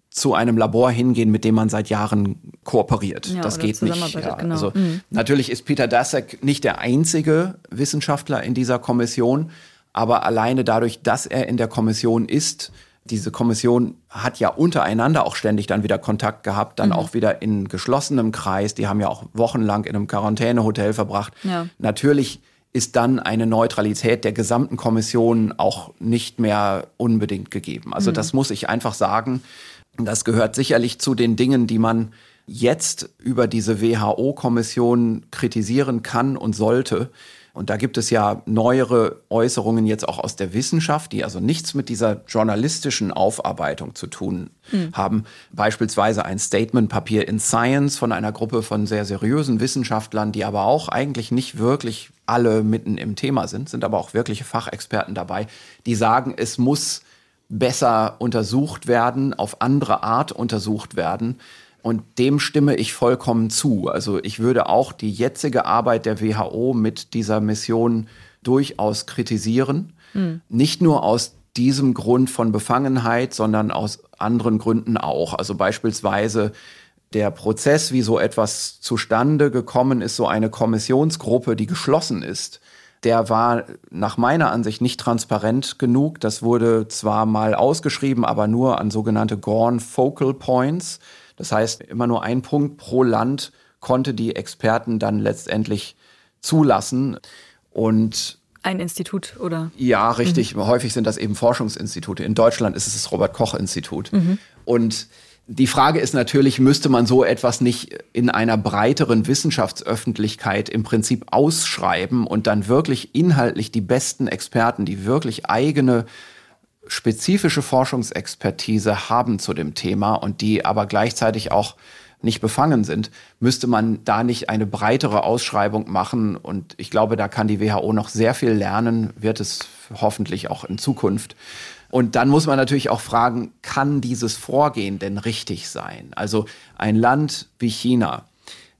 [SPEAKER 3] zu einem Labor hingehen, mit dem man seit Jahren kooperiert. Ja, das geht nicht. Ja. Genau. Also mhm. natürlich ist Peter Daszak nicht der einzige Wissenschaftler in dieser Kommission, aber alleine dadurch, dass er in der Kommission ist, diese Kommission hat ja untereinander auch ständig dann wieder Kontakt gehabt, dann mhm. auch wieder in geschlossenem Kreis. Die haben ja auch wochenlang in einem Quarantänehotel verbracht. Ja. Natürlich ist dann eine Neutralität der gesamten Kommission auch nicht mehr unbedingt gegeben. Also mhm. das muss ich einfach sagen. Das gehört sicherlich zu den Dingen, die man jetzt über diese WHO-Kommission kritisieren kann und sollte. Und da gibt es ja neuere Äußerungen jetzt auch aus der Wissenschaft, die also nichts mit dieser journalistischen Aufarbeitung zu tun mhm. haben. Beispielsweise ein Statementpapier in Science von einer Gruppe von sehr seriösen Wissenschaftlern, die aber auch eigentlich nicht wirklich alle mitten im Thema sind, sind aber auch wirkliche Fachexperten dabei, die sagen, es muss besser untersucht werden, auf andere Art untersucht werden. Und dem stimme ich vollkommen zu. Also ich würde auch die jetzige Arbeit der WHO mit dieser Mission durchaus kritisieren. Mhm. Nicht nur aus diesem Grund von Befangenheit, sondern aus anderen Gründen auch. Also beispielsweise der Prozess, wie so etwas zustande gekommen ist, so eine Kommissionsgruppe, die geschlossen ist, der war nach meiner Ansicht nicht transparent genug. Das wurde zwar mal ausgeschrieben, aber nur an sogenannte Gorn Focal Points. Das heißt, immer nur ein Punkt pro Land konnte die Experten dann letztendlich zulassen. Und
[SPEAKER 2] ein Institut, oder?
[SPEAKER 3] Ja, richtig. Mhm. Häufig sind das eben Forschungsinstitute. In Deutschland ist es das Robert-Koch-Institut. Mhm. Und die Frage ist natürlich, müsste man so etwas nicht in einer breiteren Wissenschaftsöffentlichkeit im Prinzip ausschreiben und dann wirklich inhaltlich die besten Experten, die wirklich eigene spezifische Forschungsexpertise haben zu dem Thema und die aber gleichzeitig auch nicht befangen sind, müsste man da nicht eine breitere Ausschreibung machen. Und ich glaube, da kann die WHO noch sehr viel lernen, wird es hoffentlich auch in Zukunft. Und dann muss man natürlich auch fragen, kann dieses Vorgehen denn richtig sein? Also ein Land wie China,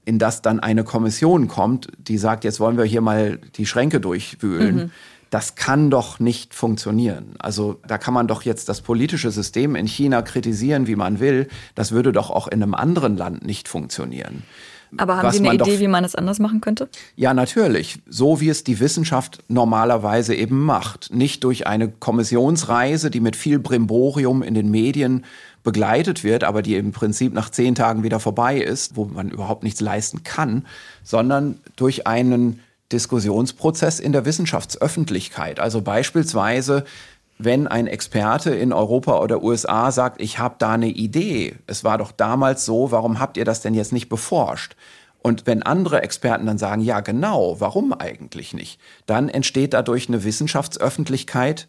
[SPEAKER 3] in das dann eine Kommission kommt, die sagt, jetzt wollen wir hier mal die Schränke durchwühlen. Mhm das kann doch nicht funktionieren. Also da kann man doch jetzt das politische System in China kritisieren, wie man will. Das würde doch auch in einem anderen Land nicht funktionieren.
[SPEAKER 2] Aber haben Sie eine Idee, wie man es anders machen könnte?
[SPEAKER 3] Ja, natürlich. So wie es die Wissenschaft normalerweise eben macht. Nicht durch eine Kommissionsreise, die mit viel Brimborium in den Medien begleitet wird, aber die im Prinzip nach zehn Tagen wieder vorbei ist, wo man überhaupt nichts leisten kann, sondern durch einen Diskussionsprozess in der Wissenschaftsöffentlichkeit. Also beispielsweise wenn ein Experte in Europa oder USA sagt, ich habe da eine Idee, es war doch damals so, warum habt ihr das denn jetzt nicht beforscht? Und wenn andere Experten dann sagen, ja genau, warum eigentlich nicht, dann entsteht dadurch eine Wissenschaftsöffentlichkeit,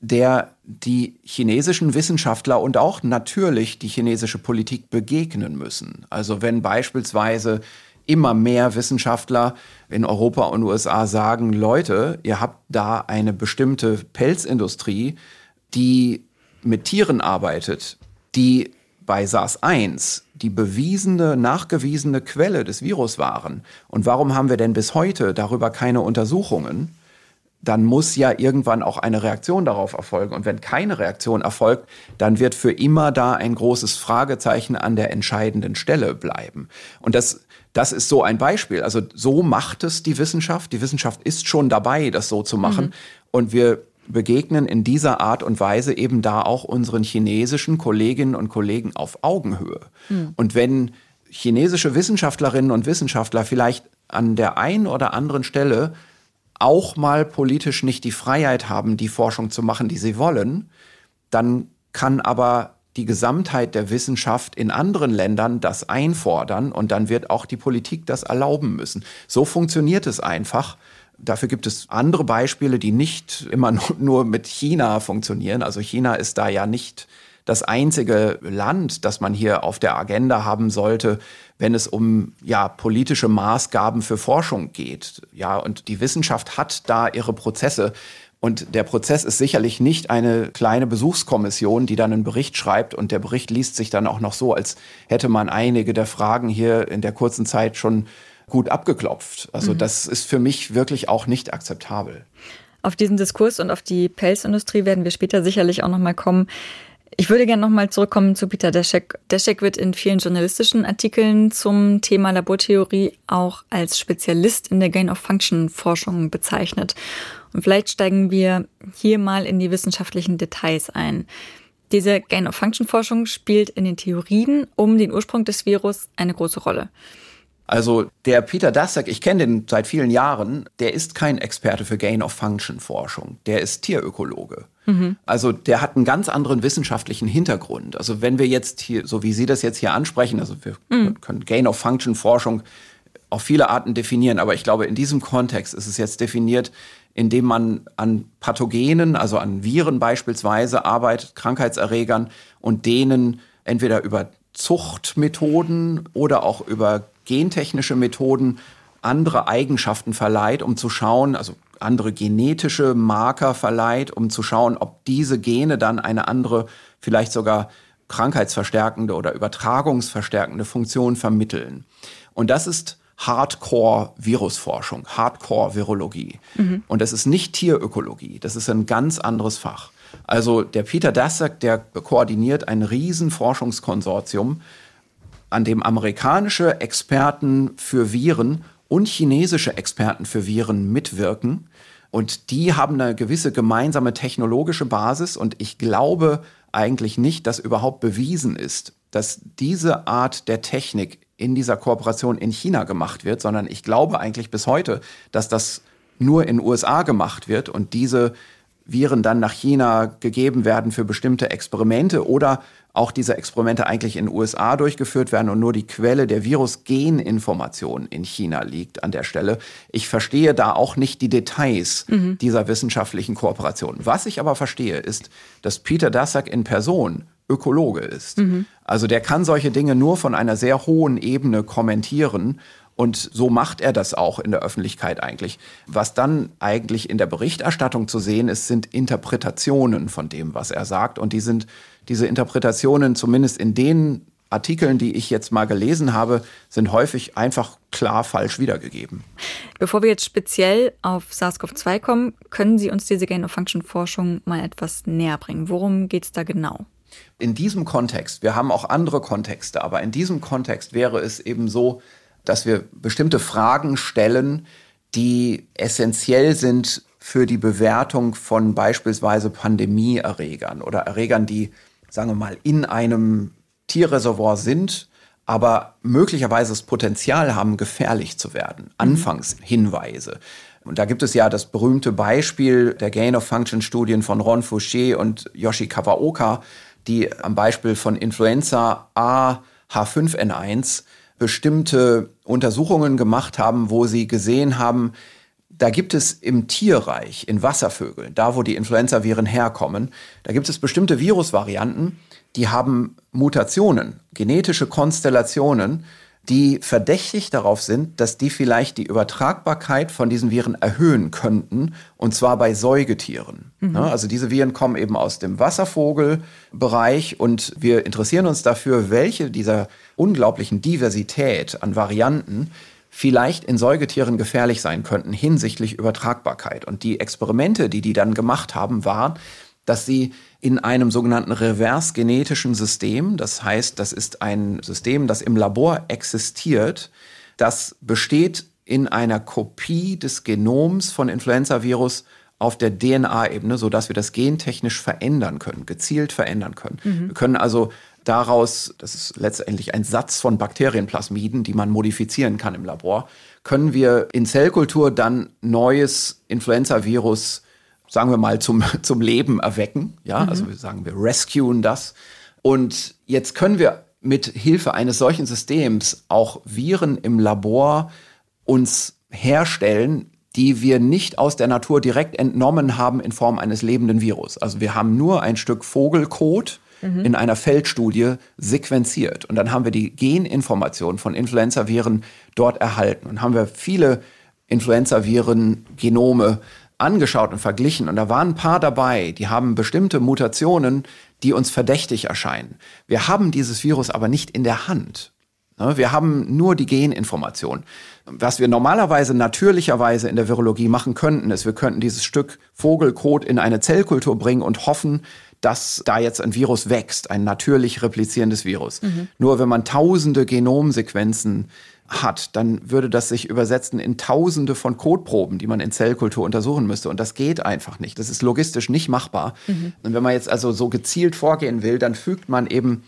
[SPEAKER 3] der die chinesischen Wissenschaftler und auch natürlich die chinesische Politik begegnen müssen. Also wenn beispielsweise immer mehr Wissenschaftler in Europa und USA sagen, Leute, ihr habt da eine bestimmte Pelzindustrie, die mit Tieren arbeitet, die bei SARS-1 die bewiesene, nachgewiesene Quelle des Virus waren. Und warum haben wir denn bis heute darüber keine Untersuchungen? Dann muss ja irgendwann auch eine Reaktion darauf erfolgen. Und wenn keine Reaktion erfolgt, dann wird für immer da ein großes Fragezeichen an der entscheidenden Stelle bleiben. Und das das ist so ein Beispiel. Also so macht es die Wissenschaft. Die Wissenschaft ist schon dabei, das so zu machen. Mhm. Und wir begegnen in dieser Art und Weise eben da auch unseren chinesischen Kolleginnen und Kollegen auf Augenhöhe. Mhm. Und wenn chinesische Wissenschaftlerinnen und Wissenschaftler vielleicht an der einen oder anderen Stelle auch mal politisch nicht die Freiheit haben, die Forschung zu machen, die sie wollen, dann kann aber die Gesamtheit der Wissenschaft in anderen Ländern das einfordern und dann wird auch die Politik das erlauben müssen. So funktioniert es einfach. Dafür gibt es andere Beispiele, die nicht immer [LAUGHS] nur mit China funktionieren. Also China ist da ja nicht das einzige Land, das man hier auf der Agenda haben sollte, wenn es um ja politische Maßgaben für Forschung geht. Ja, und die Wissenschaft hat da ihre Prozesse. Und der Prozess ist sicherlich nicht eine kleine Besuchskommission, die dann einen Bericht schreibt und der Bericht liest sich dann auch noch so, als hätte man einige der Fragen hier in der kurzen Zeit schon gut abgeklopft. Also mhm. das ist für mich wirklich auch nicht akzeptabel.
[SPEAKER 2] Auf diesen Diskurs und auf die Pelzindustrie werden wir später sicherlich auch noch mal kommen. Ich würde gerne noch mal zurückkommen zu Peter Deschek. Deschek wird in vielen journalistischen Artikeln zum Thema Labortheorie auch als Spezialist in der Gain-of-Function-Forschung bezeichnet. Und vielleicht steigen wir hier mal in die wissenschaftlichen Details ein. Diese Gain-of-Function-Forschung spielt in den Theorien um den Ursprung des Virus eine große Rolle.
[SPEAKER 3] Also der Peter Daszak, ich kenne den seit vielen Jahren, der ist kein Experte für Gain-of-Function-Forschung. Der ist Tierökologe. Mhm. Also der hat einen ganz anderen wissenschaftlichen Hintergrund. Also wenn wir jetzt hier, so wie Sie das jetzt hier ansprechen, also wir mhm. können Gain-of-Function-Forschung auf viele Arten definieren, aber ich glaube, in diesem Kontext ist es jetzt definiert indem man an Pathogenen, also an Viren beispielsweise arbeitet, Krankheitserregern und denen entweder über Zuchtmethoden oder auch über gentechnische Methoden andere Eigenschaften verleiht, um zu schauen, also andere genetische Marker verleiht, um zu schauen, ob diese Gene dann eine andere, vielleicht sogar krankheitsverstärkende oder übertragungsverstärkende Funktion vermitteln. Und das ist Hardcore-Virusforschung, Hardcore-Virologie. Mhm. Und das ist nicht Tierökologie, das ist ein ganz anderes Fach. Also der Peter Daszak, der koordiniert ein Riesenforschungskonsortium, an dem amerikanische Experten für Viren und chinesische Experten für Viren mitwirken. Und die haben eine gewisse gemeinsame technologische Basis. Und ich glaube eigentlich nicht, dass überhaupt bewiesen ist, dass diese Art der Technik in dieser Kooperation in China gemacht wird, sondern ich glaube eigentlich bis heute, dass das nur in USA gemacht wird und diese Viren dann nach China gegeben werden für bestimmte Experimente oder auch diese Experimente eigentlich in USA durchgeführt werden und nur die Quelle der Virusgeninformation in China liegt an der Stelle. Ich verstehe da auch nicht die Details mhm. dieser wissenschaftlichen Kooperation. Was ich aber verstehe, ist, dass Peter Daszak in Person Ökologe ist. Mhm. Also der kann solche Dinge nur von einer sehr hohen Ebene kommentieren. Und so macht er das auch in der Öffentlichkeit eigentlich. Was dann eigentlich in der Berichterstattung zu sehen ist, sind Interpretationen von dem, was er sagt. Und die sind diese Interpretationen, zumindest in den Artikeln, die ich jetzt mal gelesen habe, sind häufig einfach klar falsch wiedergegeben.
[SPEAKER 2] Bevor wir jetzt speziell auf SARS-CoV-2 kommen, können Sie uns diese Gain-of-Function-Forschung mal etwas näher bringen. Worum geht es da genau?
[SPEAKER 3] In diesem Kontext, wir haben auch andere Kontexte, aber in diesem Kontext wäre es eben so, dass wir bestimmte Fragen stellen, die essentiell sind für die Bewertung von beispielsweise Pandemieerregern oder Erregern, die, sagen wir mal, in einem Tierreservoir sind, aber möglicherweise das Potenzial haben, gefährlich zu werden. Mhm. Anfangshinweise. Und da gibt es ja das berühmte Beispiel der Gain-of-Function-Studien von Ron Fouché und Yoshi Kawaoka, die am Beispiel von Influenza A H5N1 bestimmte Untersuchungen gemacht haben, wo sie gesehen haben, da gibt es im Tierreich, in Wasservögeln, da wo die Influenzaviren herkommen, da gibt es bestimmte Virusvarianten, die haben Mutationen, genetische Konstellationen, die verdächtig darauf sind, dass die vielleicht die Übertragbarkeit von diesen Viren erhöhen könnten, und zwar bei Säugetieren. Mhm. Also diese Viren kommen eben aus dem Wasservogelbereich und wir interessieren uns dafür, welche dieser unglaublichen Diversität an Varianten vielleicht in Säugetieren gefährlich sein könnten hinsichtlich Übertragbarkeit. Und die Experimente, die die dann gemacht haben, waren, dass sie in einem sogenannten reversgenetischen System, das heißt, das ist ein System, das im Labor existiert, das besteht in einer Kopie des Genoms von Influenza-Virus auf der DNA-Ebene, sodass wir das gentechnisch verändern können, gezielt verändern können. Mhm. Wir können also daraus, das ist letztendlich ein Satz von Bakterienplasmiden, die man modifizieren kann im Labor, können wir in Zellkultur dann neues Influenza-Virus, sagen wir mal, zum, [LAUGHS] zum Leben erwecken. Ja, mhm. also wir sagen, wir rescuen das. Und jetzt können wir mit Hilfe eines solchen Systems auch Viren im Labor uns herstellen, die wir nicht aus der Natur direkt entnommen haben in Form eines lebenden Virus. Also wir haben nur ein Stück Vogelkot, mhm. in einer Feldstudie sequenziert. Und dann haben wir die Geninformation von Influenza-Viren dort erhalten und haben wir viele Influenza-Viren-Genome angeschaut und verglichen. Und da waren ein paar dabei, die haben bestimmte Mutationen, die uns verdächtig erscheinen. Wir haben dieses Virus aber nicht in der Hand. Ne, wir haben nur die Geninformation. Was wir normalerweise natürlicherweise in der Virologie machen könnten, ist, wir könnten dieses Stück Vogelkot in eine Zellkultur bringen und hoffen, dass da jetzt ein Virus wächst, ein natürlich replizierendes Virus. Mhm. Nur wenn man tausende Genomsequenzen hat, dann würde das sich übersetzen in Tausende von Kotproben, die man in Zellkultur untersuchen müsste. Und das geht einfach nicht. Das ist logistisch nicht machbar. Mhm. Und wenn man jetzt also so gezielt vorgehen will, dann fügt man eben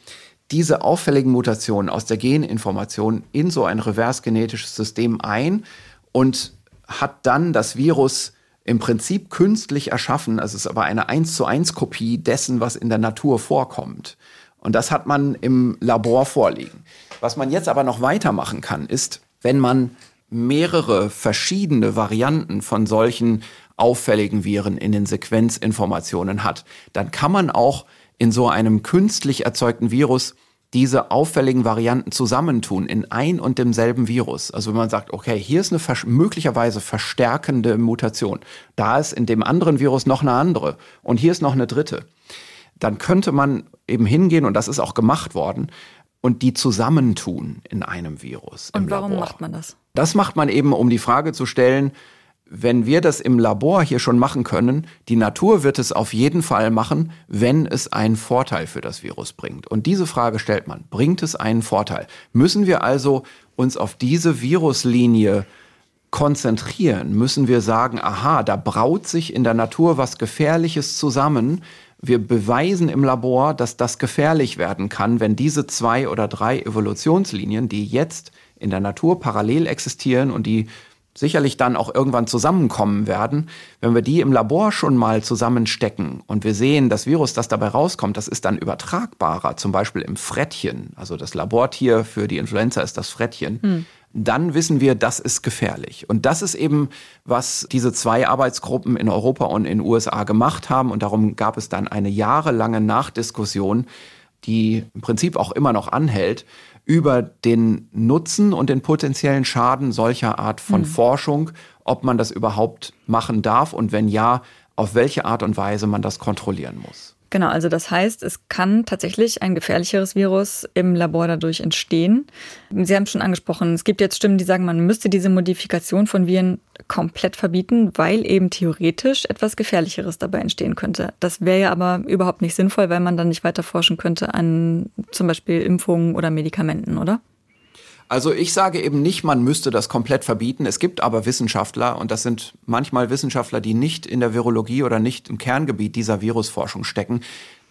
[SPEAKER 3] diese auffälligen Mutationen aus der Geninformation in so ein reversgenetisches System ein und hat dann das Virus im Prinzip künstlich erschaffen. Es ist aber eine 1 zu 1 Kopie dessen, was in der Natur vorkommt. Und das hat man im Labor vorliegen. Was man jetzt aber noch weitermachen kann, ist, wenn man mehrere verschiedene Varianten von solchen auffälligen Viren in den Sequenzinformationen hat, dann kann man auch in so einem künstlich erzeugten Virus diese auffälligen Varianten zusammentun in ein und demselben Virus. Also wenn man sagt, okay, hier ist eine möglicherweise verstärkende Mutation, da ist in dem anderen Virus noch eine andere und hier ist noch eine dritte, dann könnte man eben hingehen, und das ist auch gemacht worden, und die zusammentun in einem Virus.
[SPEAKER 2] Und warum Labor. macht man das?
[SPEAKER 3] Das macht man eben, um die Frage zu stellen, wenn wir das im Labor hier schon machen können, die Natur wird es auf jeden Fall machen, wenn es einen Vorteil für das Virus bringt. Und diese Frage stellt man, bringt es einen Vorteil? Müssen wir also uns auf diese Viruslinie konzentrieren? Müssen wir sagen, aha, da braut sich in der Natur was Gefährliches zusammen? Wir beweisen im Labor, dass das gefährlich werden kann, wenn diese zwei oder drei Evolutionslinien, die jetzt in der Natur parallel existieren und die sicherlich dann auch irgendwann zusammenkommen werden, wenn wir die im Labor schon mal zusammenstecken und wir sehen, das Virus, das dabei rauskommt, das ist dann übertragbarer, zum Beispiel im Frettchen, also das Labortier für die Influenza ist das Frettchen, hm. Dann wissen wir, das ist gefährlich. Und das ist eben, was diese zwei Arbeitsgruppen in Europa und in den USA gemacht haben und darum gab es dann eine jahrelange Nachdiskussion, die im Prinzip auch immer noch anhält, über den Nutzen und den potenziellen Schaden solcher Art von mhm. Forschung, ob man das überhaupt machen darf und wenn ja, auf welche Art und Weise man das kontrollieren muss.
[SPEAKER 2] Genau, also das heißt, es kann tatsächlich ein gefährlicheres Virus im Labor dadurch entstehen. Sie haben schon angesprochen, es gibt jetzt Stimmen, die sagen, man müsste diese Modifikation von Viren komplett verbieten, weil eben theoretisch etwas Gefährlicheres dabei entstehen könnte. Das wäre ja aber überhaupt nicht sinnvoll, weil man dann nicht weiter forschen könnte an zum Beispiel Impfungen oder Medikamenten, oder?
[SPEAKER 3] Also ich sage eben nicht, man müsste das komplett verbieten. Es gibt aber Wissenschaftler, und das sind manchmal Wissenschaftler, die nicht in der Virologie oder nicht im Kerngebiet dieser Virusforschung stecken,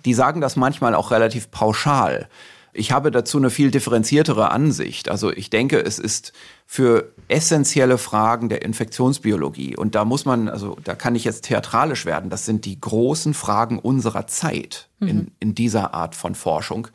[SPEAKER 3] die sagen das manchmal auch relativ pauschal. Ich habe dazu eine viel differenziertere Ansicht. Also ich denke, es ist für essentielle Fragen der Infektionsbiologie, und da muss man, also da kann ich jetzt theatralisch werden, das sind die großen Fragen unserer Zeit mhm. in, in dieser Art von Forschung.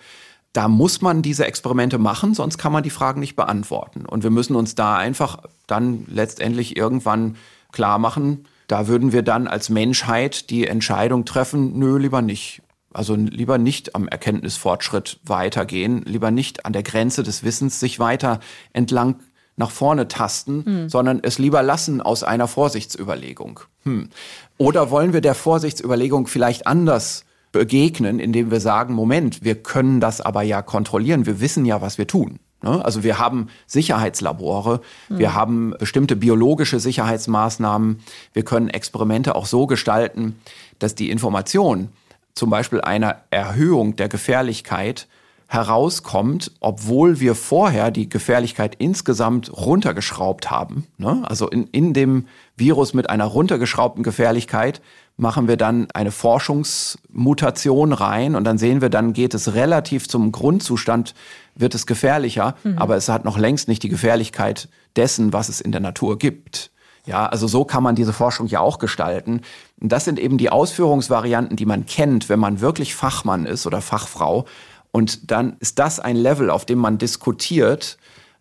[SPEAKER 3] Da muss man diese Experimente machen, sonst kann man die Fragen nicht beantworten. Und wir müssen uns da einfach dann letztendlich irgendwann klar machen, da würden wir dann als Menschheit die Entscheidung treffen, nö, lieber nicht. Also lieber nicht am Erkenntnisfortschritt weitergehen, lieber nicht an der Grenze des Wissens sich weiter entlang nach vorne tasten, hm. sondern es lieber lassen aus einer Vorsichtsüberlegung. Hm. Oder wollen wir der Vorsichtsüberlegung vielleicht anders begegnen, indem wir sagen, Moment, wir können das aber ja kontrollieren, wir wissen ja, was wir tun. Ne? Also wir haben Sicherheitslabore, hm. wir haben bestimmte biologische Sicherheitsmaßnahmen, wir können Experimente auch so gestalten, dass die Information, zum Beispiel einer Erhöhung der Gefährlichkeit herauskommt, obwohl wir vorher die Gefährlichkeit insgesamt runtergeschraubt haben. Ne? Also in, in dem Virus mit einer runtergeschraubten Gefährlichkeit machen wir dann eine Forschungsmutation rein und dann sehen wir, dann geht es relativ zum Grundzustand, wird es gefährlicher, mhm. aber es hat noch längst nicht die Gefährlichkeit dessen, was es in der Natur gibt. Ja, also so kann man diese Forschung ja auch gestalten. Und das sind eben die Ausführungsvarianten, die man kennt, wenn man wirklich Fachmann ist oder Fachfrau. Und dann ist das ein Level, auf dem man diskutiert,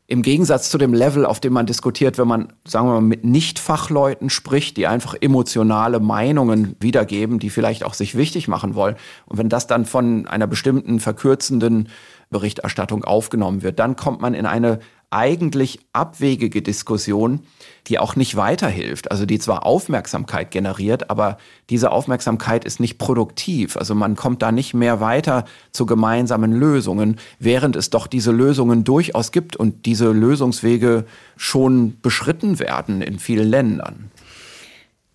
[SPEAKER 3] im Gegensatz zu dem Level, auf dem man diskutiert, wenn man, sagen wir mal, mit Nicht-Fachleuten spricht, die einfach emotionale Meinungen wiedergeben, die vielleicht auch sich wichtig machen wollen. Und wenn das dann von einer bestimmten verkürzenden Berichterstattung aufgenommen wird, dann kommt man in eine eigentlich abwegige Diskussion, die auch nicht weiterhilft. Also die zwar Aufmerksamkeit generiert, aber diese Aufmerksamkeit ist nicht produktiv. Also man kommt da nicht mehr weiter zu gemeinsamen Lösungen, während es doch diese Lösungen durchaus gibt und diese Lösungswege schon beschritten werden in vielen Ländern.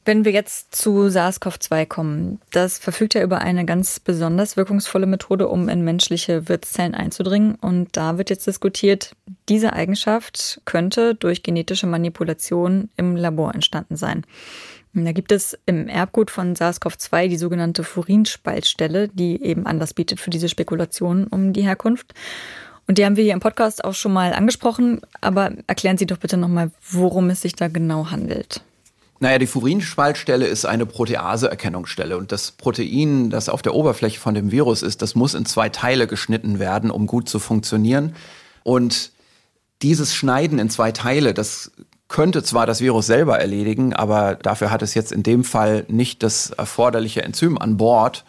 [SPEAKER 2] Wenn wir jetzt zu SARS-CoV-2 kommen, das verfügt ja über eine ganz besonders wirkungsvolle Methode, um in menschliche Wirtszellen einzudringen. Und da wird jetzt diskutiert, diese Eigenschaft könnte durch genetische Manipulation im Labor entstanden sein. Da gibt es im Erbgut von SARS-CoV-2 die sogenannte Furinspaltstelle, die eben Anlass bietet für diese Spekulationen um die Herkunft. Und die haben wir hier im Podcast auch schon mal angesprochen, aber erklären Sie doch bitte nochmal, worum es sich da genau handelt.
[SPEAKER 3] Naja, die Furinspaltstelle ist eine Protease-Erkennungsstelle und das Protein, das auf der Oberfläche von dem Virus ist, das muss in zwei Teile geschnitten werden, um gut zu funktionieren. Und dieses Schneiden in zwei Teile, das könnte zwar das Virus selber erledigen, aber dafür hat es jetzt in dem Fall nicht das erforderliche Enzym an Bord.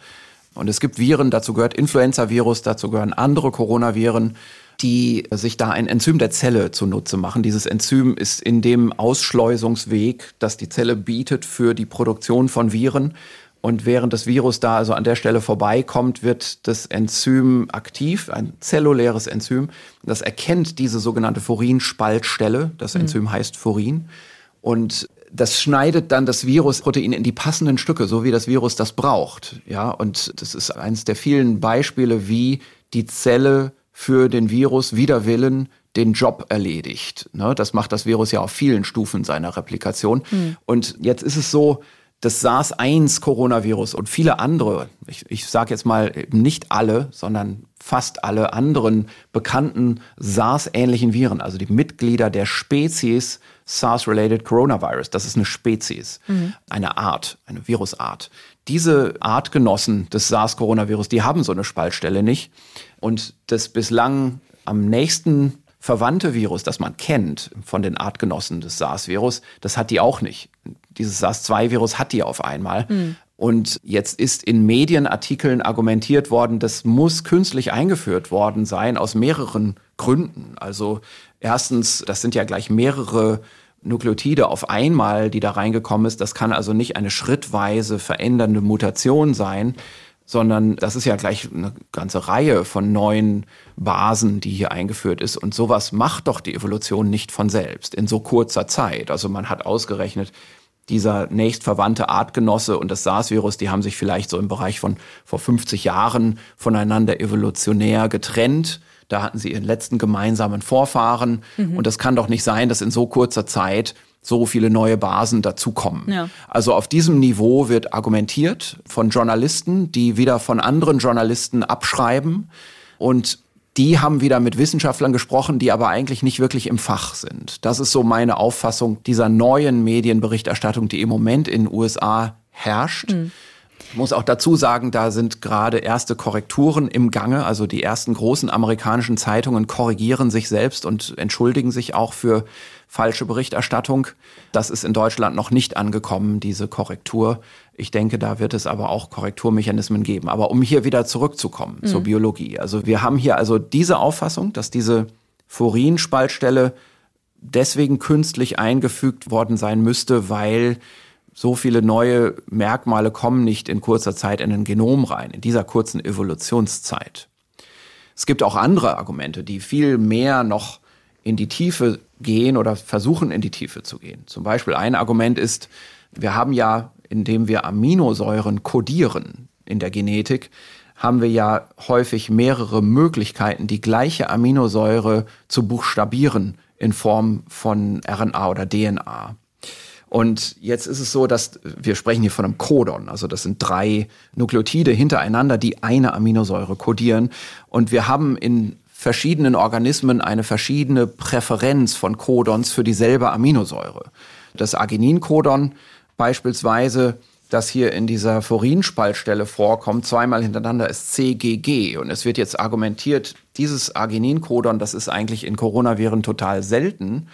[SPEAKER 3] Und es gibt Viren, dazu gehört Influenza-Virus, dazu gehören andere Coronaviren die sich da ein Enzym der Zelle zunutze machen. Dieses Enzym ist in dem Ausschleusungsweg, das die Zelle bietet für die Produktion von Viren. Und während das Virus da also an der Stelle vorbeikommt, wird das Enzym aktiv, ein zelluläres Enzym. Das erkennt diese sogenannte Furinspaltstelle. Das mhm. Enzym mhm. heißt Furin. Und das schneidet dann das Virusprotein in die passenden Stücke, so wie das Virus das braucht. Ja, und das ist eines der vielen Beispiele, wie die Zelle für den Virus wider Willen den Job erledigt. Ne? Das macht das Virus ja auf vielen Stufen seiner Replikation. Mhm. Und jetzt ist es so, das SARS-1-Coronavirus und viele andere, ich, ich sage jetzt mal nicht alle, sondern fast alle anderen bekannten SARS-ähnlichen Viren, also die Mitglieder der Spezies SARS-related Coronavirus, das ist eine Spezies, mhm. eine Art, eine Virusart. Diese Artgenossen des SARS-Coronavirus, die haben so eine Spaltstelle nicht. Und das bislang am nächsten verwandte Virus, das man kennt von den Artgenossen des SARS-Virus, das hat die auch nicht. Dieses SARS-2-Virus hat die auf einmal. Mhm. Und jetzt ist in Medienartikeln argumentiert worden, das muss künstlich eingeführt worden sein aus mehreren Gründen. Also erstens, das sind ja gleich mehrere Nukleotide auf einmal, die da reingekommen ist. Das kann also nicht eine schrittweise verändernde Mutation sein, sondern das ist ja gleich eine ganze Reihe von neuen Basen, die hier eingeführt ist. Und sowas macht doch die Evolution nicht von selbst in so kurzer Zeit. Also man hat ausgerechnet, dieser nächstverwandte Artgenosse und das SARS-Virus, die haben sich vielleicht so im Bereich von vor 50 Jahren voneinander evolutionär getrennt. da hatten sie ihren letzten gemeinsamen Vorfahren. Mhm. Und es kann doch nicht sein, dass in so kurzer Zeit so viele neue Basen dazukommen. Ja. Also auf diesem Niveau wird argumentiert von Journalisten, die wieder von anderen Journalisten abschreiben. Und die haben wieder mit Wissenschaftlern gesprochen, die aber eigentlich nicht wirklich im Fach sind. Das ist so meine Auffassung dieser neuen Medienberichterstattung, die im Moment in den USA herrscht. Mhm. Ich muss auch dazu sagen, da sind gerade erste Korrekturen im Gange. Also die ersten großen amerikanischen Zeitungen korrigieren sich selbst und entschuldigen sich auch für falsche Berichterstattung. Das ist in Deutschland noch nicht angekommen, diese Korrektur. Ich denke, da wird es aber auch Korrekturmechanismen geben. Aber um hier wieder zurückzukommen mhm. zur Biologie. Also wir haben hier also diese Auffassung, dass diese Furin-Spaltstelle deswegen künstlich eingefügt worden sein müsste, weil so viele neue Merkmale kommen nicht in kurzer Zeit in ein Genom rein, in dieser kurzen Evolutionszeit. Es gibt auch andere Argumente, die viel mehr noch in die Tiefe gehen oder versuchen in die Tiefe zu gehen. Zum Beispiel ein Argument ist, wir haben ja, indem wir Aminosäuren kodieren in der Genetik, haben wir ja häufig mehrere Möglichkeiten, die gleiche Aminosäure zu buchstabieren in Form von RNA oder DNA. Und jetzt ist es so, dass wir sprechen hier von einem Codon. Also das sind drei Nukleotide hintereinander, die eine Aminosäure kodieren. Und wir haben in verschiedenen Organismen eine verschiedene Präferenz von Codons für dieselbe Aminosäure. Das Arginin-Codon beispielsweise, das hier in dieser Furinspaltstelle vorkommt, zweimal hintereinander ist CGG. Und es wird jetzt argumentiert, dieses Arginin-Codon, das ist eigentlich in Coronaviren total selten.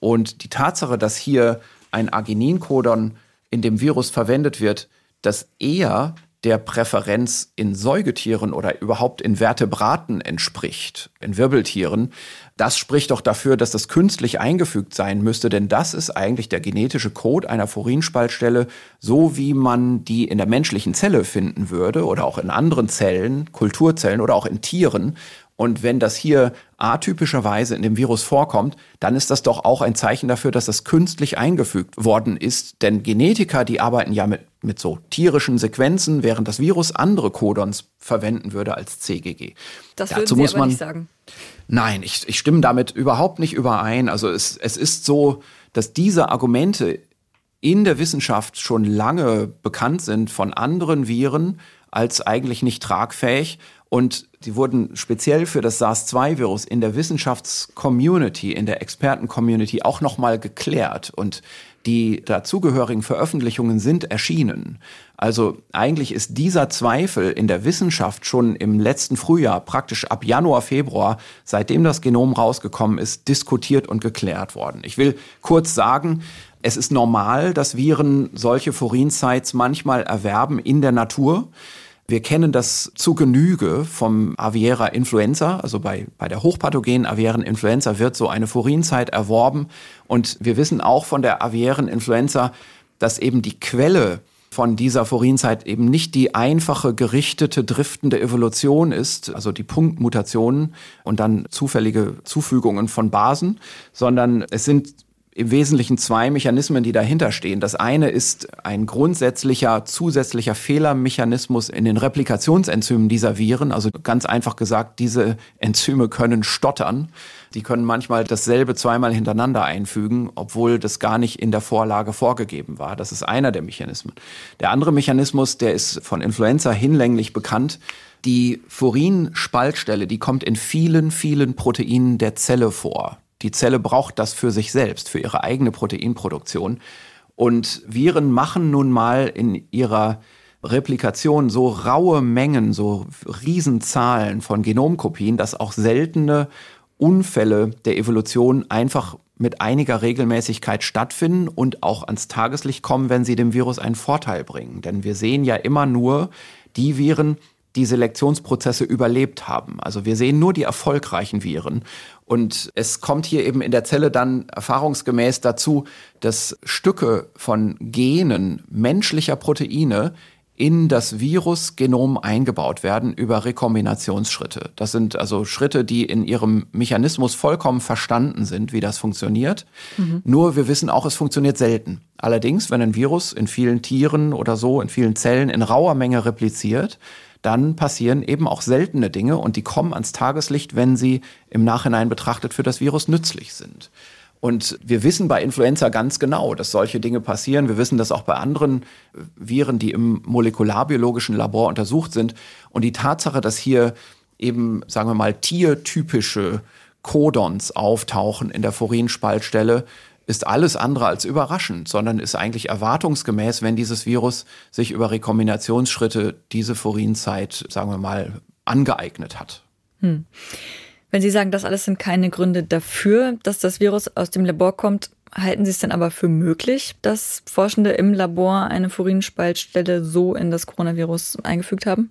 [SPEAKER 3] Und die Tatsache, dass hier ein Arginin-Codon in dem Virus verwendet wird, das eher der Präferenz in Säugetieren oder überhaupt in Vertebraten entspricht, in Wirbeltieren, das spricht doch dafür, dass das künstlich eingefügt sein müsste, denn das ist eigentlich der genetische Code einer Furinspaltstelle, so wie man die in der menschlichen Zelle finden würde oder auch in anderen Zellen, Kulturzellen oder auch in Tieren. Und wenn das hier atypischerweise in dem Virus vorkommt, dann ist das doch auch ein Zeichen dafür, dass das künstlich eingefügt worden ist. Denn Genetiker, die arbeiten ja mit, mit so tierischen Sequenzen, während das Virus andere Codons verwenden würde als CGG.
[SPEAKER 2] Das Dazu muss man nicht sagen.
[SPEAKER 3] Nein, ich, ich stimme damit überhaupt nicht überein. Also es, es ist so, dass diese Argumente in der Wissenschaft schon lange bekannt sind von anderen Viren als eigentlich nicht tragfähig und die wurden speziell für das SARS-2-Virus in der Wissenschaftscommunity, in der Expertencommunity auch nochmal geklärt. Und die dazugehörigen Veröffentlichungen sind erschienen. Also eigentlich ist dieser Zweifel in der Wissenschaft schon im letzten Frühjahr, praktisch ab Januar, Februar, seitdem das Genom rausgekommen ist, diskutiert und geklärt worden. Ich will kurz sagen, es ist normal, dass Viren solche Furin-Sites manchmal erwerben in der Natur. Wir kennen das zu Genüge vom Aviera Influenza, also bei, bei der hochpathogenen aviären Influenza wird so eine Furinzeit erworben. Und wir wissen auch von der aviären Influenza, dass eben die Quelle von dieser Furinzeit eben nicht die einfache gerichtete driftende Evolution ist, also die Punktmutationen und dann zufällige Zufügungen von Basen, sondern es sind im Wesentlichen zwei Mechanismen, die dahinter stehen. Das eine ist ein grundsätzlicher zusätzlicher Fehlermechanismus in den Replikationsenzymen dieser Viren. Also ganz einfach gesagt, diese Enzyme können stottern. Die können manchmal dasselbe zweimal hintereinander einfügen, obwohl das gar nicht in der Vorlage vorgegeben war. Das ist einer der Mechanismen. Der andere Mechanismus, der ist von Influenza hinlänglich bekannt. Die Furin-Spaltstelle, die kommt in vielen, vielen Proteinen der Zelle vor. Die Zelle braucht das für sich selbst, für ihre eigene Proteinproduktion. Und Viren machen nun mal in ihrer Replikation so raue Mengen, so Riesenzahlen von Genomkopien, dass auch seltene Unfälle der Evolution einfach mit einiger Regelmäßigkeit stattfinden und auch ans Tageslicht kommen, wenn sie dem Virus einen Vorteil bringen. Denn wir sehen ja immer nur die Viren, die Selektionsprozesse überlebt haben. Also wir sehen nur die erfolgreichen Viren. Und es kommt hier eben in der Zelle dann erfahrungsgemäß dazu, dass Stücke von Genen menschlicher Proteine in das Virusgenom eingebaut werden über Rekombinationsschritte. Das sind also Schritte, die in ihrem Mechanismus vollkommen verstanden sind, wie das funktioniert. Mhm. Nur wir wissen auch, es funktioniert selten. Allerdings, wenn ein Virus in vielen Tieren oder so, in vielen Zellen in rauer Menge repliziert, dann passieren eben auch seltene Dinge und die kommen ans Tageslicht, wenn sie im Nachhinein betrachtet für das Virus nützlich sind. Und wir wissen bei Influenza ganz genau, dass solche Dinge passieren. Wir wissen das auch bei anderen Viren, die im molekularbiologischen Labor untersucht sind. Und die Tatsache, dass hier eben, sagen wir mal, tiertypische Codons auftauchen in der Furinspaltstelle, ist alles andere als überraschend, sondern ist eigentlich erwartungsgemäß, wenn dieses Virus sich über Rekombinationsschritte diese Furinzeit, sagen wir mal, angeeignet hat. Hm.
[SPEAKER 2] Wenn Sie sagen, das alles sind keine Gründe dafür, dass das Virus aus dem Labor kommt, halten Sie es denn aber für möglich, dass Forschende im Labor eine Furinspaltstelle so in das Coronavirus eingefügt haben?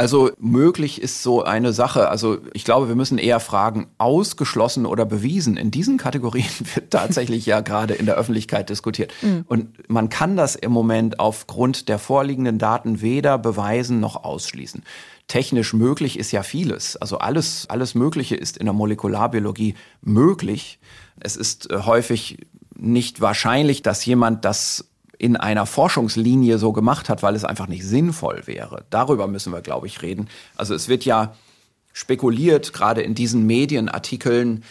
[SPEAKER 3] Also möglich ist so eine Sache. Also ich glaube, wir müssen eher fragen, ausgeschlossen oder bewiesen. In diesen Kategorien [LAUGHS] wird tatsächlich ja gerade in der Öffentlichkeit diskutiert. Mhm. Und man kann das im Moment aufgrund der vorliegenden Daten weder beweisen noch ausschließen technisch möglich ist ja vieles. Also alles, alles Mögliche ist in der Molekularbiologie möglich. Es ist äh, häufig nicht wahrscheinlich, dass jemand das in einer Forschungslinie so gemacht hat, weil es einfach nicht sinnvoll wäre. Darüber müssen wir, glaube ich, reden. Also es wird ja spekuliert, gerade in diesen Medienartikeln,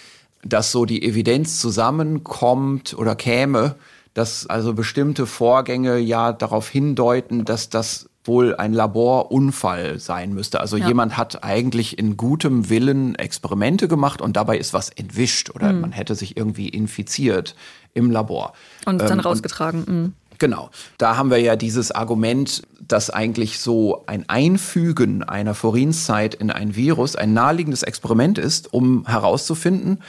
[SPEAKER 3] dass so die Evidenz zusammenkommt oder käme, dass also bestimmte Vorgänge ja darauf hindeuten, dass das wohl ein Laborunfall sein müsste. Also ja. jemand hat eigentlich in gutem Willen Experimente gemacht und dabei ist was entwischt oder mhm. man hätte sich irgendwie infiziert im Labor.
[SPEAKER 2] Und dann ähm, rausgetragen. Mhm.
[SPEAKER 3] Genau. Da haben wir ja dieses Argument, dass eigentlich so ein Einfügen einer Forinszeit in ein Virus ein naheliegendes Experiment ist, um herauszufinden,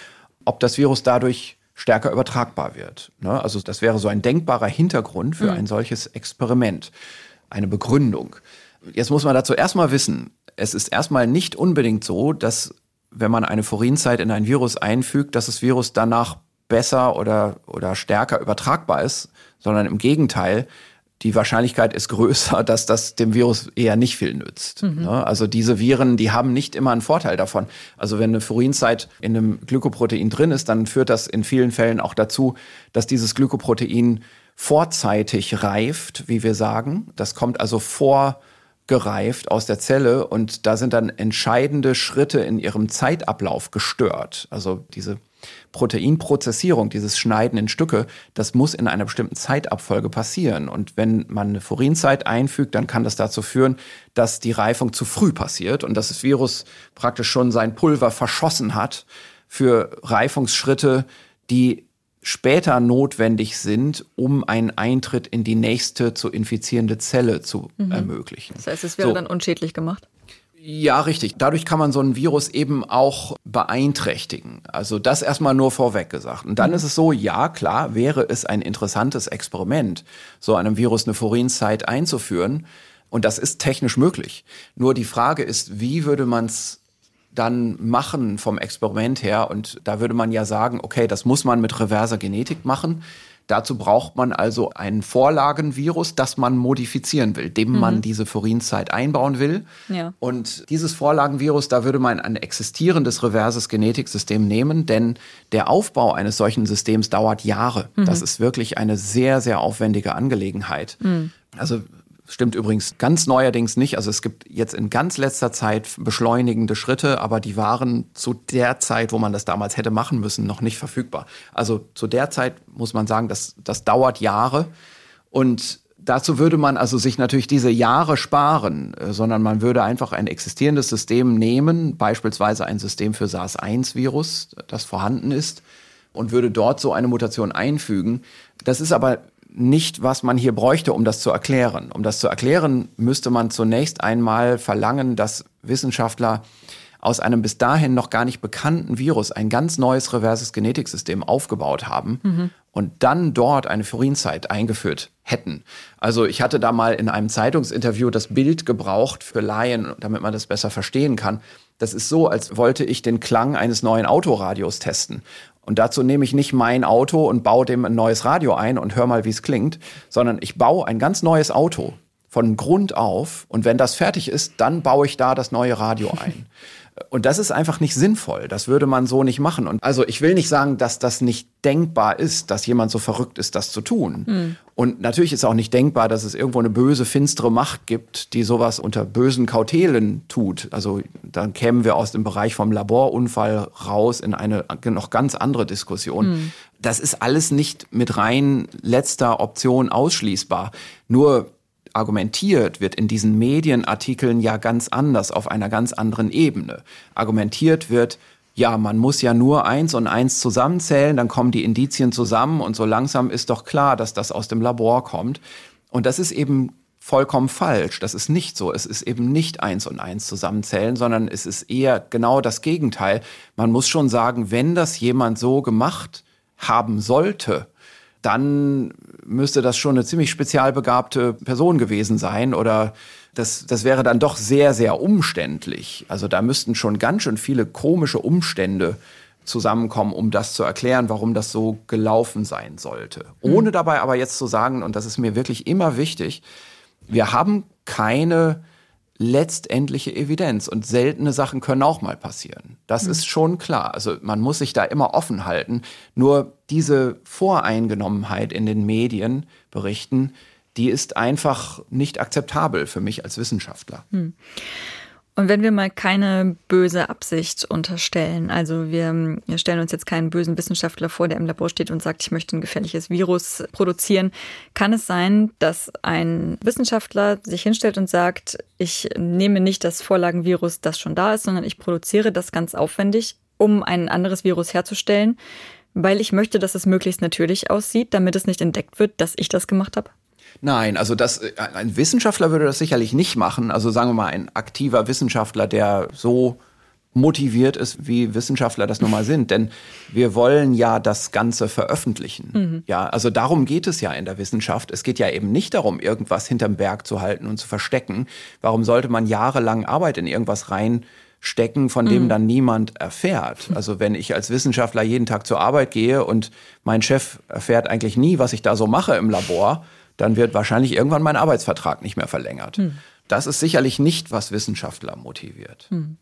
[SPEAKER 3] ob das Virus dadurch stärker übertragbar wird. Ne? Also das wäre so ein denkbarer Hintergrund für mhm. ein solches Experiment eine Begründung. Jetzt muss man dazu erstmal wissen, es ist erstmal nicht unbedingt so, dass wenn man eine Furinzeit in ein Virus einfügt, dass das Virus danach besser oder, oder stärker übertragbar ist, sondern im Gegenteil, die Wahrscheinlichkeit ist größer, [LAUGHS] dass das dem Virus eher nicht viel nützt. Mhm. Ne? Also diese Viren, die haben nicht immer einen Vorteil davon. Also wenn eine Furinzeit in einem Glykoprotein drin ist, dann führt das in vielen Fällen auch dazu, dass dieses Glykoprotein vorzeitig reift, wie wir sagen. Das kommt also vorgereift aus der Zelle und da sind dann entscheidende Schritte in ihrem Zeitablauf gestört. Also diese Proteinprozessierung, dieses Schneiden in Stücke, das muss in einer bestimmten Zeitabfolge passieren. Und wenn man eine Furinzeit einfügt, dann kann das dazu führen, dass die Reifung zu früh passiert und dass das Virus praktisch schon sein Pulver verschossen hat für Reifungsschritte, die später notwendig sind, um einen Eintritt in die nächste zu infizierende Zelle zu mhm. ermöglichen.
[SPEAKER 2] Das heißt, es wäre so. dann unschädlich gemacht?
[SPEAKER 3] Ja, richtig. Dadurch kann man so ein Virus eben auch beeinträchtigen. Also das erstmal nur vorweg gesagt. Und dann mhm. ist es so, ja, klar, wäre es ein interessantes Experiment, so einem Virus eine Furinzeit einzuführen. Und das ist technisch möglich. Nur die Frage ist, wie würde man es dann machen vom Experiment her. Und da würde man ja sagen, okay, das muss man mit reverser Genetik machen. Dazu braucht man also ein Vorlagenvirus, das man modifizieren will, dem mhm. man diese Furinzeit einbauen will. Ja. Und dieses Vorlagenvirus, da würde man ein existierendes reverses Genetiksystem nehmen, denn der Aufbau eines solchen Systems dauert Jahre. Mhm. Das ist wirklich eine sehr, sehr aufwendige Angelegenheit. Mhm. Also Stimmt übrigens ganz neuerdings nicht. Also es gibt jetzt in ganz letzter Zeit beschleunigende Schritte, aber die waren zu der Zeit, wo man das damals hätte machen müssen, noch nicht verfügbar. Also zu der Zeit muss man sagen, das, das dauert Jahre. Und dazu würde man also sich natürlich diese Jahre sparen, äh, sondern man würde einfach ein existierendes System nehmen, beispielsweise ein System für SARS-1-Virus, das vorhanden ist, und würde dort so eine Mutation einfügen. Das ist aber nicht, was man hier bräuchte, um das zu erklären. Um das zu erklären, müsste man zunächst einmal verlangen, dass Wissenschaftler aus einem bis dahin noch gar nicht bekannten Virus ein ganz neues reverses Genetiksystem aufgebaut haben mhm. und dann dort eine Furinzeit eingeführt hätten. Also ich hatte da mal in einem Zeitungsinterview das Bild gebraucht für Laien, damit man das besser verstehen kann. Das ist so, als wollte ich den Klang eines neuen Autoradios testen. Und dazu nehme ich nicht mein Auto und baue dem ein neues Radio ein und hör mal, wie es klingt, sondern ich baue ein ganz neues Auto von Grund auf. Und wenn das fertig ist, dann baue ich da das neue Radio ein. [LAUGHS] Und das ist einfach nicht sinnvoll. Das würde man so nicht machen. Und also ich will nicht sagen, dass das nicht denkbar ist, dass jemand so verrückt ist, das zu tun. Mhm. Und natürlich ist auch nicht denkbar, dass es irgendwo eine böse, finstere Macht gibt, die sowas unter bösen Kautelen tut. Also dann kämen wir aus dem Bereich vom Laborunfall raus in eine noch ganz andere Diskussion. Mhm. Das ist alles nicht mit rein letzter Option ausschließbar. Nur argumentiert wird in diesen Medienartikeln ja ganz anders, auf einer ganz anderen Ebene. Argumentiert wird, ja, man muss ja nur eins und eins zusammenzählen, dann kommen die Indizien zusammen und so langsam ist doch klar, dass das aus dem Labor kommt. Und das ist eben vollkommen falsch. Das ist nicht so. Es ist eben nicht eins und eins zusammenzählen, sondern es ist eher genau das Gegenteil. Man muss schon sagen, wenn das jemand so gemacht haben sollte, dann müsste das schon eine ziemlich spezialbegabte Person gewesen sein oder das, das wäre dann doch sehr, sehr umständlich. Also da müssten schon ganz schön viele komische Umstände zusammenkommen, um das zu erklären, warum das so gelaufen sein sollte. Ohne mhm. dabei aber jetzt zu sagen, und das ist mir wirklich immer wichtig, wir haben keine letztendliche Evidenz. Und seltene Sachen können auch mal passieren. Das mhm. ist schon klar. Also man muss sich da immer offen halten. Nur diese Voreingenommenheit in den Medien berichten, die ist einfach nicht akzeptabel für mich als Wissenschaftler. Mhm.
[SPEAKER 2] Und wenn wir mal keine böse Absicht unterstellen, also wir, wir, stellen uns jetzt keinen bösen Wissenschaftler vor, der im Labor steht und sagt, ich möchte ein gefährliches Virus produzieren, kann es sein, dass ein Wissenschaftler sich hinstellt und sagt, ich nehme nicht das Vorlagenvirus, das schon da ist, sondern ich produziere das ganz aufwendig, um ein anderes Virus herzustellen, weil ich möchte, dass es möglichst natürlich aussieht, damit es nicht entdeckt wird, dass ich das gemacht habe?
[SPEAKER 3] Nein, also das, äh, ein Wissenschaftler würde das sicherlich nicht machen. Also sagen wir mal, ein aktiver Wissenschaftler, der so motiviert ist, wie Wissenschaftler das nun mal sind. Denn wir wollen ja das Ganze veröffentlichen. Mhm. Ja, also darum geht es ja in der Wissenschaft. Es geht ja eben nicht darum, irgendwas hinterm Berg zu halten und zu verstecken. Warum sollte man jahrelang Arbeit in irgendwas reinstecken, von dem mhm. dann niemand erfährt? Also wenn ich als Wissenschaftler jeden Tag zur Arbeit gehe und mein Chef erfährt eigentlich nie, was ich da so mache im Labor, dann wird wahrscheinlich irgendwann mein Arbeitsvertrag nicht mehr verlängert. Hm. Das ist sicherlich nicht, was Wissenschaftler motiviert. Hm.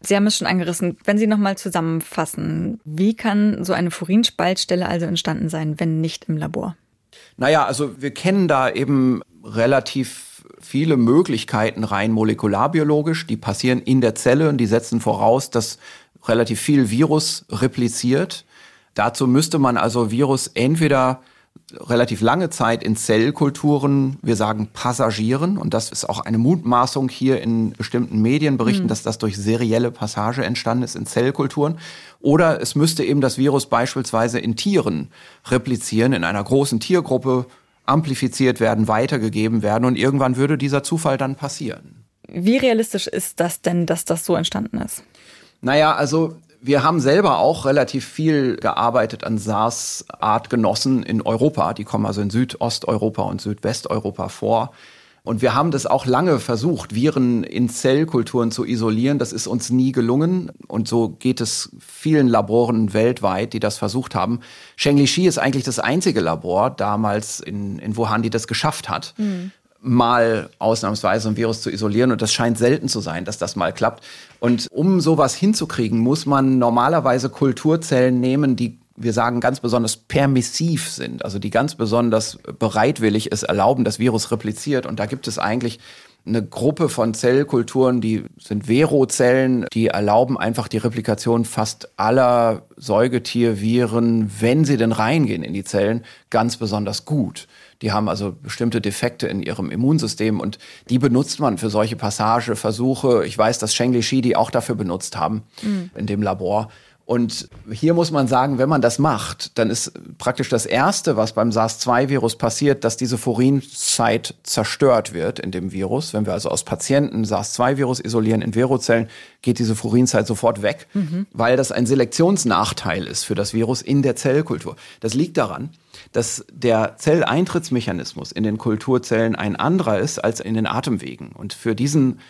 [SPEAKER 2] Sie haben es schon angerissen. Wenn Sie nochmal zusammenfassen, wie kann so eine Furinspaltstelle also entstanden sein, wenn nicht im Labor?
[SPEAKER 3] Naja, also wir kennen da eben relativ viele Möglichkeiten rein molekularbiologisch. Die passieren in der Zelle und die setzen voraus, dass relativ viel Virus repliziert. Dazu müsste man also Virus entweder relativ lange Zeit in Zellkulturen, wir sagen Passagieren, und das ist auch eine Mutmaßung hier in bestimmten Medienberichten, mhm. dass das durch serielle Passage entstanden ist in Zellkulturen. Oder es müsste eben das Virus beispielsweise in Tieren replizieren, in einer großen Tiergruppe amplifiziert werden, weitergegeben werden und irgendwann würde dieser Zufall dann passieren.
[SPEAKER 2] Wie realistisch ist das denn, dass das so entstanden ist?
[SPEAKER 3] Naja, also wir haben selber auch relativ viel gearbeitet an SARS-Artgenossen in Europa. Die kommen also in Südosteuropa und Südwesteuropa vor. Und wir haben das auch lange versucht, Viren in Zellkulturen zu isolieren. Das ist uns nie gelungen. Und so geht es vielen Laboren weltweit, die das versucht haben. Shengli-Shi ist eigentlich das einzige Labor damals in, in Wuhan, die das geschafft hat. Mhm mal ausnahmsweise ein Virus zu isolieren. Und das scheint selten zu sein, dass das mal klappt. Und um sowas hinzukriegen, muss man normalerweise Kulturzellen nehmen, die wir sagen, ganz besonders permissiv sind, also die ganz besonders bereitwillig es erlauben, das Virus repliziert. Und da gibt es eigentlich eine Gruppe von Zellkulturen, die sind Verozellen, die erlauben einfach die Replikation fast aller Säugetierviren, wenn sie denn reingehen in die Zellen, ganz besonders gut. Die haben also bestimmte Defekte in ihrem Immunsystem und die benutzt man für solche Passageversuche. Ich weiß, dass Shengli Shi die auch dafür benutzt haben mhm. in dem Labor. Und hier muss man sagen, wenn man das macht, dann ist praktisch das Erste, was beim SARS-2-Virus passiert, dass diese Furinzeit zerstört wird in dem Virus. Wenn wir also aus Patienten SARS-2-Virus isolieren in Virozellen, geht diese Furinzeit sofort weg, mhm. weil das ein Selektionsnachteil ist für das Virus in der Zellkultur. Das liegt daran, dass der Zelleintrittsmechanismus in den Kulturzellen ein anderer ist als in den Atemwegen. Und für diesen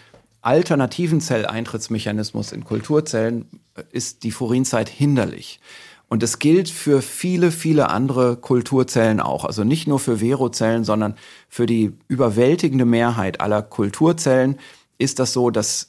[SPEAKER 3] alternativen Zelleintrittsmechanismus in Kulturzellen äh, ist die Furinzeit hinderlich. Und es gilt für viele, viele andere Kulturzellen auch. Also nicht nur für Verozellen, sondern für die überwältigende Mehrheit aller Kulturzellen ist das so, dass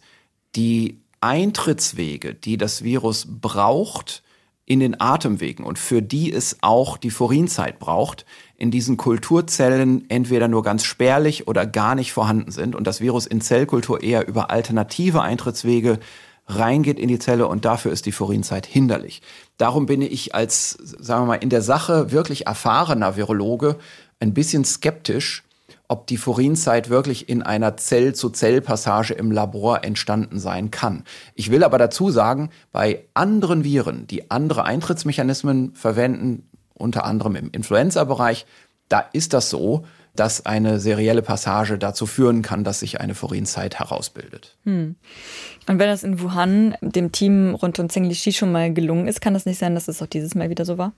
[SPEAKER 3] die Eintrittswege, die das Virus braucht, in den Atemwegen und für die es auch die Furinzeit braucht, in diesen Kulturzellen entweder nur ganz spärlich oder gar nicht vorhanden sind und das Virus in Zellkultur eher über alternative Eintrittswege reingeht in die Zelle und dafür ist die Furinzeit hinderlich. Darum bin ich als, sagen wir mal, in der Sache wirklich erfahrener Virologe ein bisschen skeptisch, ob die Furinzeit wirklich in einer Zell-zu-Zell-Passage im Labor entstanden sein kann. Ich will aber dazu sagen, bei anderen Viren, die andere Eintrittsmechanismen verwenden, unter anderem im Influenza-Bereich, da ist das so, dass eine serielle Passage dazu führen kann, dass sich eine Furinzeit herausbildet. Hm.
[SPEAKER 2] Und wenn das in Wuhan dem Team rund um Zheng Lishi schon mal gelungen ist, kann das nicht sein, dass es auch dieses Mal wieder so war?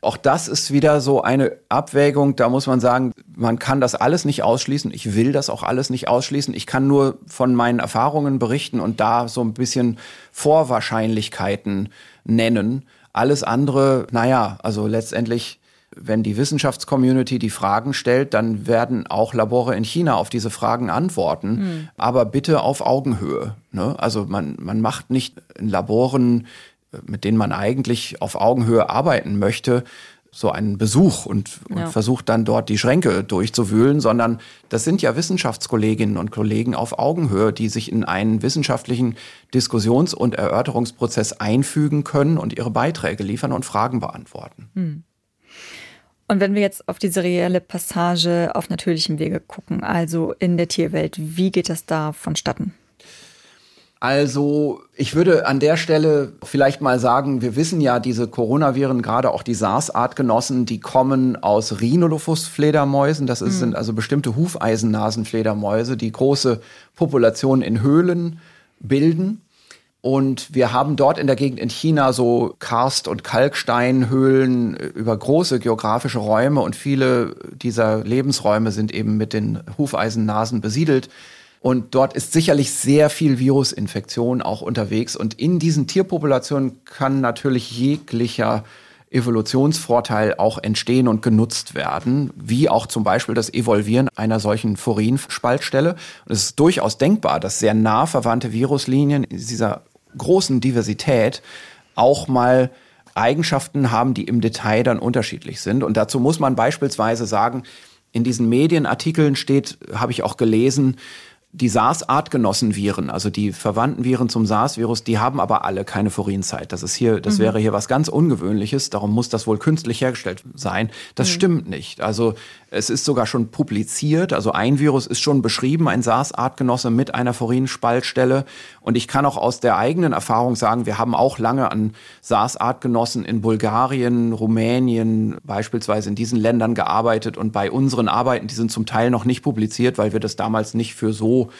[SPEAKER 3] Auch das ist wieder so eine Abwägung. Da muss man sagen, man kann das alles nicht ausschließen. Ich will das auch alles nicht ausschließen. Ich kann nur von meinen Erfahrungen berichten und da so ein bisschen Vorwahrscheinlichkeiten nennen. Alles andere, naja, also letztendlich wenn die Wissenschaftscommunity die Fragen stellt, dann werden auch Labore in China auf diese Fragen antworten, mhm. aber bitte auf Augenhöhe. Ne? Also man, man macht nicht in Laboren, mit denen man eigentlich auf Augenhöhe arbeiten möchte, so einen Besuch und, und ja. versucht dann dort die Schränke durchzuwühlen, sondern das sind ja Wissenschaftskolleginnen und Kollegen auf Augenhöhe, die sich in einen wissenschaftlichen Diskussions- und Erörterungsprozess einfügen können und ihre Beiträge liefern und Fragen beantworten. Mhm.
[SPEAKER 2] Und wenn wir jetzt auf diese reelle Passage auf natürlichem Wege gucken, also in der Tierwelt, wie geht das da vonstatten?
[SPEAKER 3] Also ich würde an der Stelle vielleicht mal sagen, wir wissen ja, diese Coronaviren, gerade auch die SARS-Artgenossen, die kommen aus Rhinolophus-Fledermäusen. Das ist, mhm. sind also bestimmte Hufeisennasenfledermäuse, die große Populationen in Höhlen bilden. Und wir haben dort in der Gegend in China so Karst- und Kalksteinhöhlen über große geografische Räume und viele dieser Lebensräume sind eben mit den Hufeisennasen besiedelt. Und dort ist sicherlich sehr viel Virusinfektion auch unterwegs. Und in diesen Tierpopulationen kann natürlich jeglicher Evolutionsvorteil auch entstehen und genutzt werden, wie auch zum Beispiel das Evolvieren einer solchen Furin-Spaltstelle. Und es ist durchaus denkbar, dass sehr nah verwandte Viruslinien in dieser großen Diversität auch mal Eigenschaften haben, die im Detail dann unterschiedlich sind. Und dazu muss man beispielsweise sagen, in diesen Medienartikeln steht, habe ich auch gelesen, die SARS-Artgenossenviren, also die verwandten Viren zum SARS-Virus, die haben aber alle keine Furinzeit. Das ist hier, das mhm. wäre hier was ganz Ungewöhnliches. Darum muss das wohl künstlich hergestellt sein. Das mhm. stimmt nicht. Also es ist sogar schon publiziert. Also ein Virus ist schon beschrieben, ein SARS-Artgenosse mit einer Furin-Spaltstelle. Und ich kann auch aus der eigenen Erfahrung sagen, wir haben auch lange an SARS-Artgenossen in Bulgarien, Rumänien, beispielsweise in diesen Ländern gearbeitet. Und bei unseren Arbeiten, die sind zum Teil noch nicht publiziert, weil wir das damals nicht für so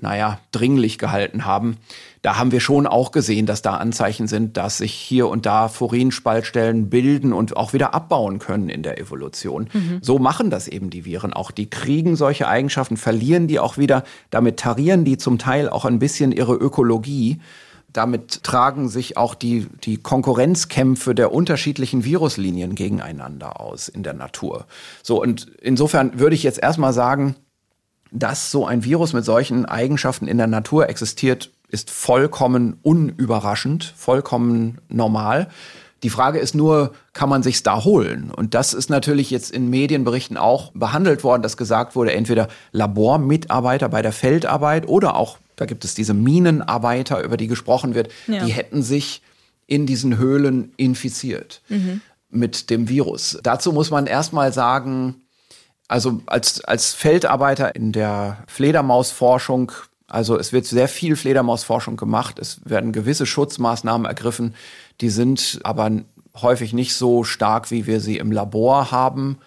[SPEAKER 3] naja, dringlich gehalten haben. Da haben wir schon auch gesehen, dass da Anzeichen sind, dass sich hier und da Furinspaltstellen bilden und auch wieder abbauen können in der Evolution. Mhm. So machen das eben die Viren auch. Die kriegen solche Eigenschaften, verlieren die auch wieder. Damit tarieren die zum Teil auch ein bisschen ihre Ökologie. Damit tragen sich auch die, die Konkurrenzkämpfe der unterschiedlichen Viruslinien gegeneinander aus in der Natur. So, und insofern würde ich jetzt erstmal sagen, dass so ein Virus mit solchen Eigenschaften in der Natur existiert, ist vollkommen unüberraschend, vollkommen normal. Die Frage ist nur, kann man sich's da holen? Und das ist natürlich jetzt in Medienberichten auch behandelt worden, dass gesagt wurde, entweder Labormitarbeiter bei der Feldarbeit oder auch, da gibt es diese Minenarbeiter, über die gesprochen wird, ja. die hätten sich in diesen Höhlen infiziert mhm. mit dem Virus. Dazu muss man erstmal sagen, also als, als Feldarbeiter in der Fledermausforschung, also es wird sehr viel Fledermausforschung gemacht, es werden gewisse Schutzmaßnahmen ergriffen, die sind aber häufig nicht so stark, wie wir sie im Labor haben.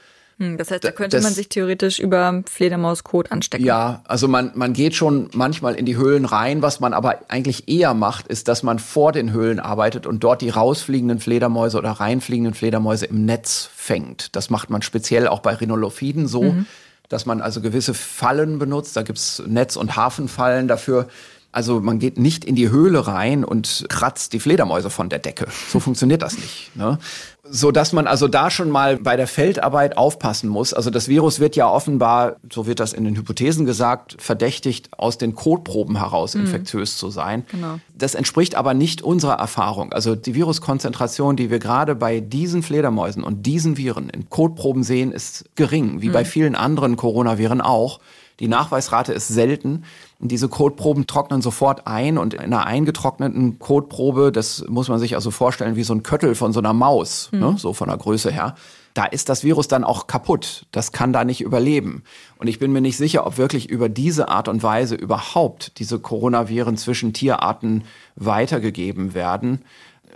[SPEAKER 2] Hm, das heißt, da könnte das, man sich theoretisch über Fledermauskot anstecken.
[SPEAKER 3] Ja, also man, man geht schon manchmal in die Höhlen rein. Was man aber eigentlich eher macht, ist, dass man vor den Höhlen arbeitet und dort die rausfliegenden Fledermäuse oder reinfliegenden Fledermäuse im Netz fängt. Das macht man speziell auch bei Rhinolophiden so, mhm. Dass man also gewisse Fallen benutzt. Da gibt's Netz- und Hafenfallen dafür. Also man geht nicht in die Höhle rein und kratzt die Fledermäuse von der Decke. So funktioniert das nicht. Ne? So dass man also da schon mal bei der Feldarbeit aufpassen muss. Also das Virus wird ja offenbar, so wird das in den Hypothesen gesagt, verdächtigt, aus den Kotproben heraus mhm. infektiös zu sein. Genau. Das entspricht aber nicht unserer Erfahrung. Also die Viruskonzentration, die wir gerade bei diesen Fledermäusen und diesen Viren in Kotproben sehen, ist gering, wie mhm. bei vielen anderen Coronaviren auch. Die Nachweisrate ist selten. Diese Kotproben trocknen sofort ein und in einer eingetrockneten Kotprobe, das muss man sich also vorstellen wie so ein Köttel von so einer Maus, mhm. ne, so von der Größe her. Da ist das Virus dann auch kaputt. Das kann da nicht überleben. Und ich bin mir nicht sicher, ob wirklich über diese Art und Weise überhaupt diese Coronaviren zwischen Tierarten weitergegeben werden.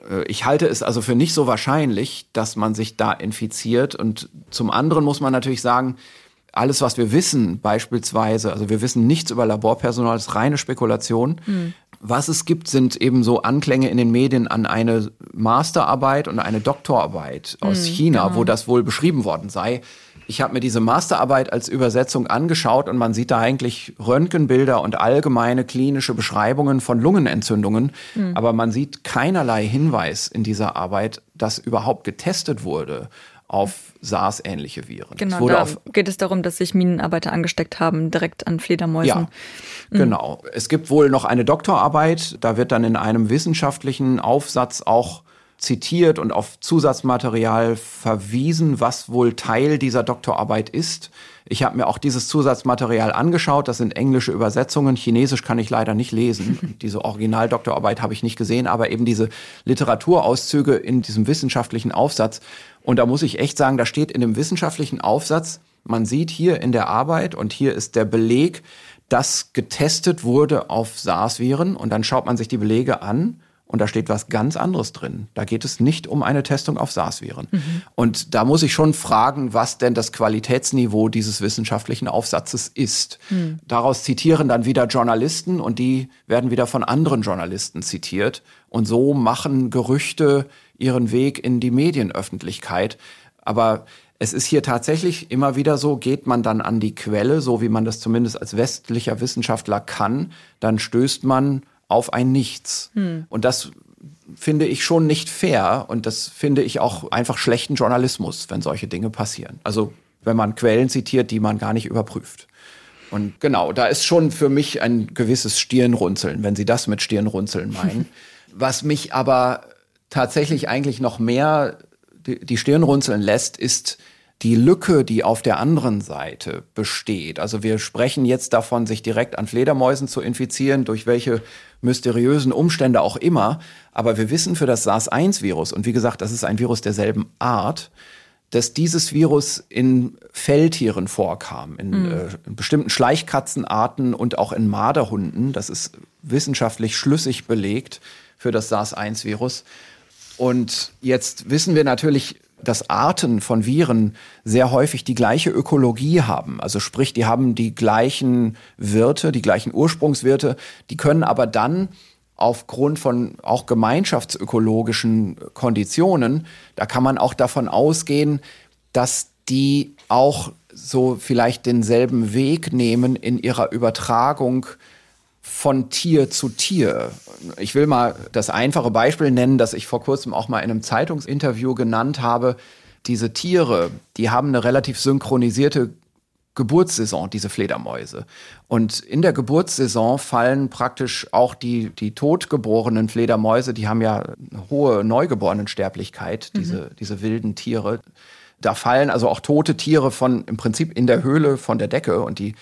[SPEAKER 3] Äh, ich halte es also für nicht so wahrscheinlich, dass man sich da infiziert. Und zum anderen muss man natürlich sagen, alles, was wir wissen, beispielsweise, also wir wissen nichts über Laborpersonal, das ist reine Spekulation. Mhm. Was es gibt, sind eben so Anklänge in den Medien an eine Masterarbeit und eine Doktorarbeit aus mhm, China, genau. wo das wohl beschrieben worden sei. Ich habe mir diese Masterarbeit als Übersetzung angeschaut und man sieht da eigentlich Röntgenbilder und allgemeine klinische Beschreibungen von Lungenentzündungen. Mhm. Aber man sieht keinerlei Hinweis in dieser Arbeit, dass überhaupt getestet wurde auf SARS-ähnliche Viren.
[SPEAKER 2] Genau, da geht es darum, dass sich Minenarbeiter angesteckt haben, direkt an Fledermäusen. Ja,
[SPEAKER 3] mhm. genau. Es gibt wohl noch eine Doktorarbeit, da wird dann in einem wissenschaftlichen Aufsatz auch zitiert und auf Zusatzmaterial verwiesen, was wohl Teil dieser Doktorarbeit ist. Ich habe mir auch dieses Zusatzmaterial angeschaut. Das sind englische Übersetzungen. Chinesisch kann ich leider nicht lesen. [LAUGHS] diese Originaldoktorarbeit habe ich nicht gesehen, aber eben diese Literaturauszüge in diesem wissenschaftlichen Aufsatz. Und da muss ich echt sagen, da steht in dem wissenschaftlichen Aufsatz, man sieht hier in der Arbeit und hier ist der Beleg, dass getestet wurde auf SARS-Viren und dann schaut man sich die Belege an und da steht was ganz anderes drin. Da geht es nicht um eine Testung auf SARS-Viren. Mhm. Und da muss ich schon fragen, was denn das Qualitätsniveau dieses wissenschaftlichen Aufsatzes ist. Mhm. Daraus zitieren dann wieder Journalisten und die werden wieder von anderen Journalisten zitiert. Und so machen Gerüchte ihren Weg in die Medienöffentlichkeit. Aber es ist hier tatsächlich immer wieder so, geht man dann an die Quelle, so wie man das zumindest als westlicher Wissenschaftler kann, dann stößt man auf ein Nichts. Hm. Und das finde ich schon nicht fair und das finde ich auch einfach schlechten Journalismus, wenn solche Dinge passieren. Also wenn man Quellen zitiert, die man gar nicht überprüft. Und genau, da ist schon für mich ein gewisses Stirnrunzeln, wenn Sie das mit Stirnrunzeln meinen. [LAUGHS] Was mich aber tatsächlich eigentlich noch mehr die Stirn runzeln lässt, ist die Lücke, die auf der anderen Seite besteht. Also wir sprechen jetzt davon, sich direkt an Fledermäusen zu infizieren, durch welche mysteriösen Umstände auch immer. Aber wir wissen für das SARS-1-Virus, und wie gesagt, das ist ein Virus derselben Art, dass dieses Virus in Felltieren vorkam, in, mhm. äh, in bestimmten Schleichkatzenarten und auch in Marderhunden. Das ist wissenschaftlich schlüssig belegt für das SARS-1-Virus. Und jetzt wissen wir natürlich, dass Arten von Viren sehr häufig die gleiche Ökologie haben. Also sprich, die haben die gleichen Wirte, die gleichen Ursprungswirte, die können aber dann aufgrund von auch gemeinschaftsökologischen Konditionen, da kann man auch davon ausgehen, dass die auch so vielleicht denselben Weg nehmen in ihrer Übertragung von Tier zu Tier. Ich will mal das einfache Beispiel nennen, das ich vor kurzem auch mal in einem Zeitungsinterview genannt habe. Diese Tiere, die haben eine relativ synchronisierte Geburtssaison, diese Fledermäuse. Und in der Geburtssaison fallen praktisch auch die, die totgeborenen Fledermäuse, die haben ja eine hohe Neugeborenensterblichkeit, mhm. diese, diese wilden Tiere. Da fallen also auch tote Tiere von im Prinzip in der Höhle von der Decke und die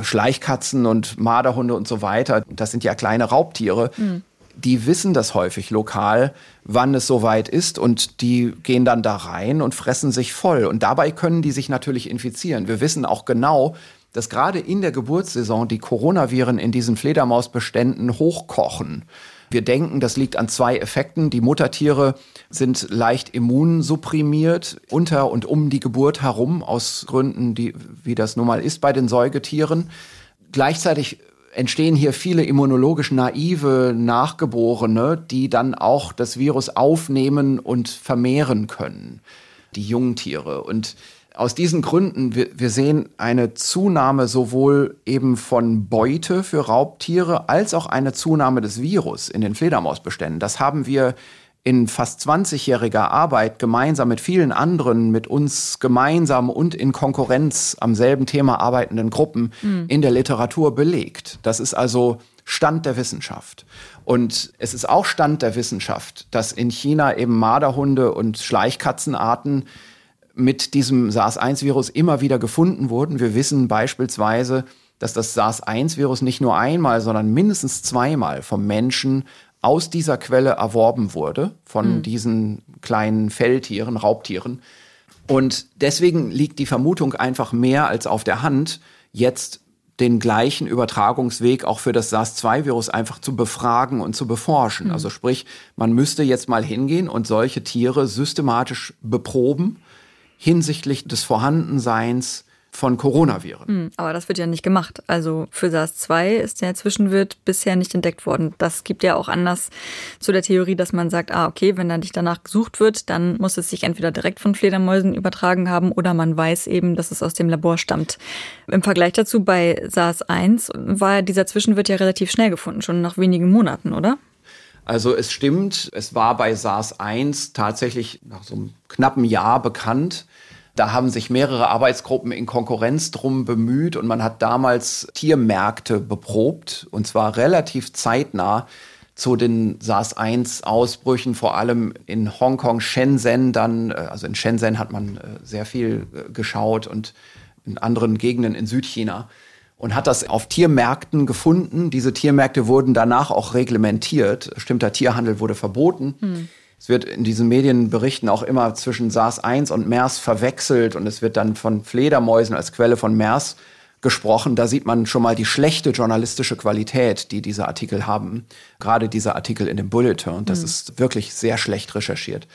[SPEAKER 3] Schleichkatzen und Marderhunde und so weiter, das sind ja kleine Raubtiere. Mhm. Die wissen das häufig lokal, wann es soweit ist und die gehen dann da rein und fressen sich voll. Und dabei können die sich natürlich infizieren. Wir wissen auch genau, dass gerade in der Geburtssaison die Coronaviren in diesen Fledermausbeständen hochkochen. Wir denken, das liegt an zwei Effekten. Die Muttertiere sind leicht immunsupprimiert unter und um die Geburt herum, aus Gründen, die, wie das nun mal ist bei den Säugetieren. Gleichzeitig entstehen hier viele immunologisch naive Nachgeborene, die dann auch das Virus aufnehmen und vermehren können, die Jungtiere. Und aus diesen Gründen, wir, wir sehen eine Zunahme sowohl eben von Beute für Raubtiere als auch eine Zunahme des Virus in den Fledermausbeständen. Das haben wir in fast 20-jähriger Arbeit gemeinsam mit vielen anderen, mit uns gemeinsam und in Konkurrenz am selben Thema arbeitenden Gruppen mhm. in der Literatur belegt. Das ist also Stand der Wissenschaft. Und es ist auch Stand der Wissenschaft, dass in China eben Marderhunde und Schleichkatzenarten mit diesem SARS-1-Virus immer wieder gefunden wurden. Wir wissen beispielsweise, dass das SARS-1-Virus nicht nur einmal, sondern mindestens zweimal vom Menschen aus dieser Quelle erworben wurde, von mhm. diesen kleinen Felltieren, Raubtieren. Und deswegen liegt die Vermutung einfach mehr als auf der Hand, jetzt den gleichen Übertragungsweg auch für das SARS-2-Virus einfach zu befragen und zu beforschen. Mhm. Also sprich, man müsste jetzt mal hingehen und solche Tiere systematisch beproben hinsichtlich des Vorhandenseins von Coronaviren.
[SPEAKER 2] Hm, aber das wird ja nicht gemacht. Also für SARS-2 ist der Zwischenwirt bisher nicht entdeckt worden. Das gibt ja auch anders zu der Theorie, dass man sagt, ah, okay, wenn da nicht danach gesucht wird, dann muss es sich entweder direkt von Fledermäusen übertragen haben oder man weiß eben, dass es aus dem Labor stammt. Im Vergleich dazu bei SARS-1 war dieser Zwischenwirt ja relativ schnell gefunden, schon nach wenigen Monaten, oder?
[SPEAKER 3] Also es stimmt, es war bei SARS-1 tatsächlich nach so einem knappen Jahr bekannt. Da haben sich mehrere Arbeitsgruppen in Konkurrenz drum bemüht und man hat damals Tiermärkte beprobt und zwar relativ zeitnah zu den SARS-1-Ausbrüchen, vor allem in Hongkong, Shenzhen dann, äh, also in Shenzhen hat man äh, sehr viel äh, geschaut und in anderen Gegenden in Südchina und hat das auf Tiermärkten gefunden. Diese Tiermärkte wurden danach auch reglementiert. Bestimmter Tierhandel wurde verboten. Hm. Es wird in diesen Medienberichten auch immer zwischen SARS-1 und MERS verwechselt und es wird dann von Fledermäusen als Quelle von MERS gesprochen. Da sieht man schon mal die schlechte journalistische Qualität, die diese Artikel haben. Gerade dieser Artikel in dem Bulletin. Und das hm. ist wirklich sehr schlecht recherchiert.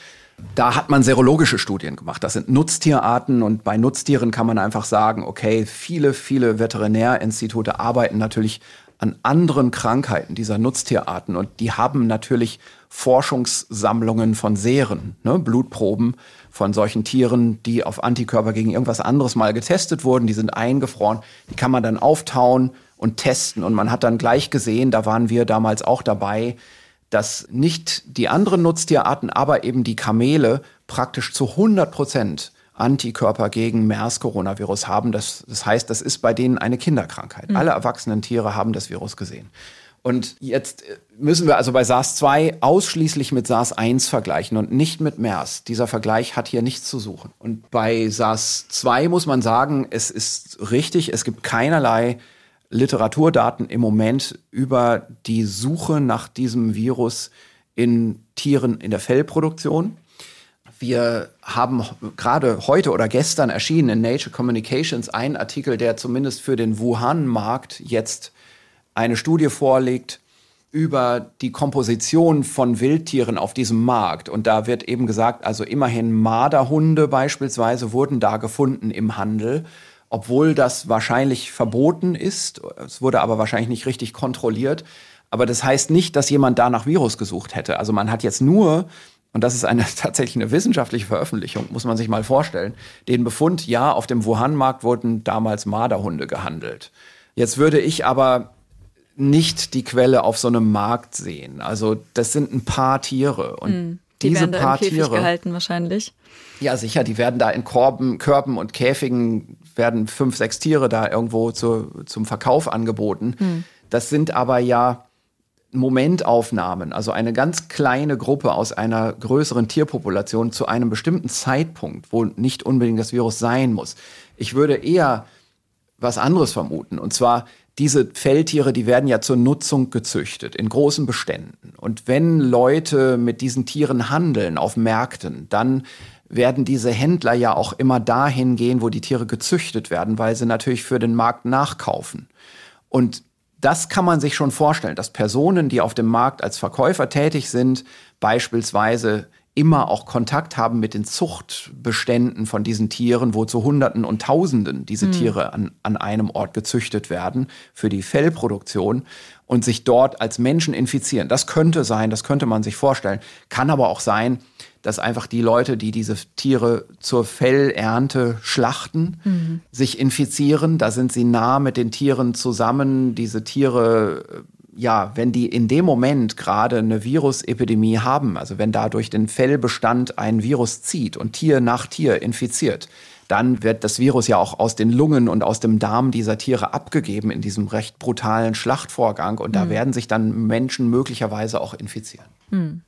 [SPEAKER 3] Da hat man serologische Studien gemacht. Das sind Nutztierarten und bei Nutztieren kann man einfach sagen, okay, viele, viele Veterinärinstitute arbeiten natürlich an anderen Krankheiten dieser Nutztierarten und die haben natürlich Forschungssammlungen von Seren, ne, Blutproben von solchen Tieren, die auf Antikörper gegen irgendwas anderes mal getestet wurden, die sind eingefroren, die kann man dann auftauen und testen und man hat dann gleich gesehen, da waren wir damals auch dabei, dass nicht die anderen Nutztierarten, aber eben die Kamele praktisch zu 100 Prozent Antikörper gegen MERS-Coronavirus haben. Das, das heißt, das ist bei denen eine Kinderkrankheit. Mhm. Alle erwachsenen Tiere haben das Virus gesehen. Und jetzt müssen wir also bei SARS-2 ausschließlich mit SARS-1 vergleichen und nicht mit MERS. Dieser Vergleich hat hier nichts zu suchen. Und bei SARS-2 muss man sagen, es ist richtig, es gibt keinerlei Literaturdaten im Moment über die Suche nach diesem Virus in Tieren in der Fellproduktion. Wir haben gerade heute oder gestern erschienen in Nature Communications einen Artikel, der zumindest für den Wuhan-Markt jetzt eine Studie vorlegt über die Komposition von Wildtieren auf diesem Markt. Und da wird eben gesagt, also immerhin Marderhunde beispielsweise wurden da gefunden im Handel obwohl das wahrscheinlich verboten ist. Es wurde aber wahrscheinlich nicht richtig kontrolliert. Aber das heißt nicht, dass jemand da nach Virus gesucht hätte. Also man hat jetzt nur, und das ist eine [LAUGHS] tatsächlich eine wissenschaftliche Veröffentlichung, muss man sich mal vorstellen, den Befund, ja, auf dem Wuhan-Markt wurden damals Marderhunde gehandelt. Jetzt würde ich aber nicht die Quelle auf so einem Markt sehen. Also das sind ein paar Tiere und mm,
[SPEAKER 2] die diese werden da paar im Käfig Tiere gehalten wahrscheinlich.
[SPEAKER 3] Ja, sicher, die werden da in Korben, Körben und Käfigen werden fünf, sechs Tiere da irgendwo zu, zum Verkauf angeboten. Hm. Das sind aber ja Momentaufnahmen, also eine ganz kleine Gruppe aus einer größeren Tierpopulation zu einem bestimmten Zeitpunkt, wo nicht unbedingt das Virus sein muss. Ich würde eher was anderes vermuten. Und zwar, diese Feldtiere, die werden ja zur Nutzung gezüchtet in großen Beständen. Und wenn Leute mit diesen Tieren handeln auf Märkten, dann werden diese Händler ja auch immer dahin gehen, wo die Tiere gezüchtet werden, weil sie natürlich für den Markt nachkaufen. Und das kann man sich schon vorstellen, dass Personen, die auf dem Markt als Verkäufer tätig sind, beispielsweise immer auch Kontakt haben mit den Zuchtbeständen von diesen Tieren, wo zu Hunderten und Tausenden diese mhm. Tiere an, an einem Ort gezüchtet werden für die Fellproduktion. und sich dort als Menschen infizieren. Das könnte sein, das könnte man sich vorstellen. Kann aber auch sein, dass einfach die Leute, die diese Tiere zur Fellernte schlachten, mhm. sich infizieren. Da sind sie nah mit den Tieren zusammen. Diese Tiere, äh, ja, wenn die in dem Moment gerade eine Virusepidemie haben, also wenn da durch den Fellbestand ein Virus zieht und Tier nach Tier infiziert, dann wird das Virus ja auch aus den Lungen und aus dem Darm dieser Tiere abgegeben in diesem recht brutalen Schlachtvorgang. Und da mhm. werden sich dann Menschen möglicherweise auch infizieren. Mhm.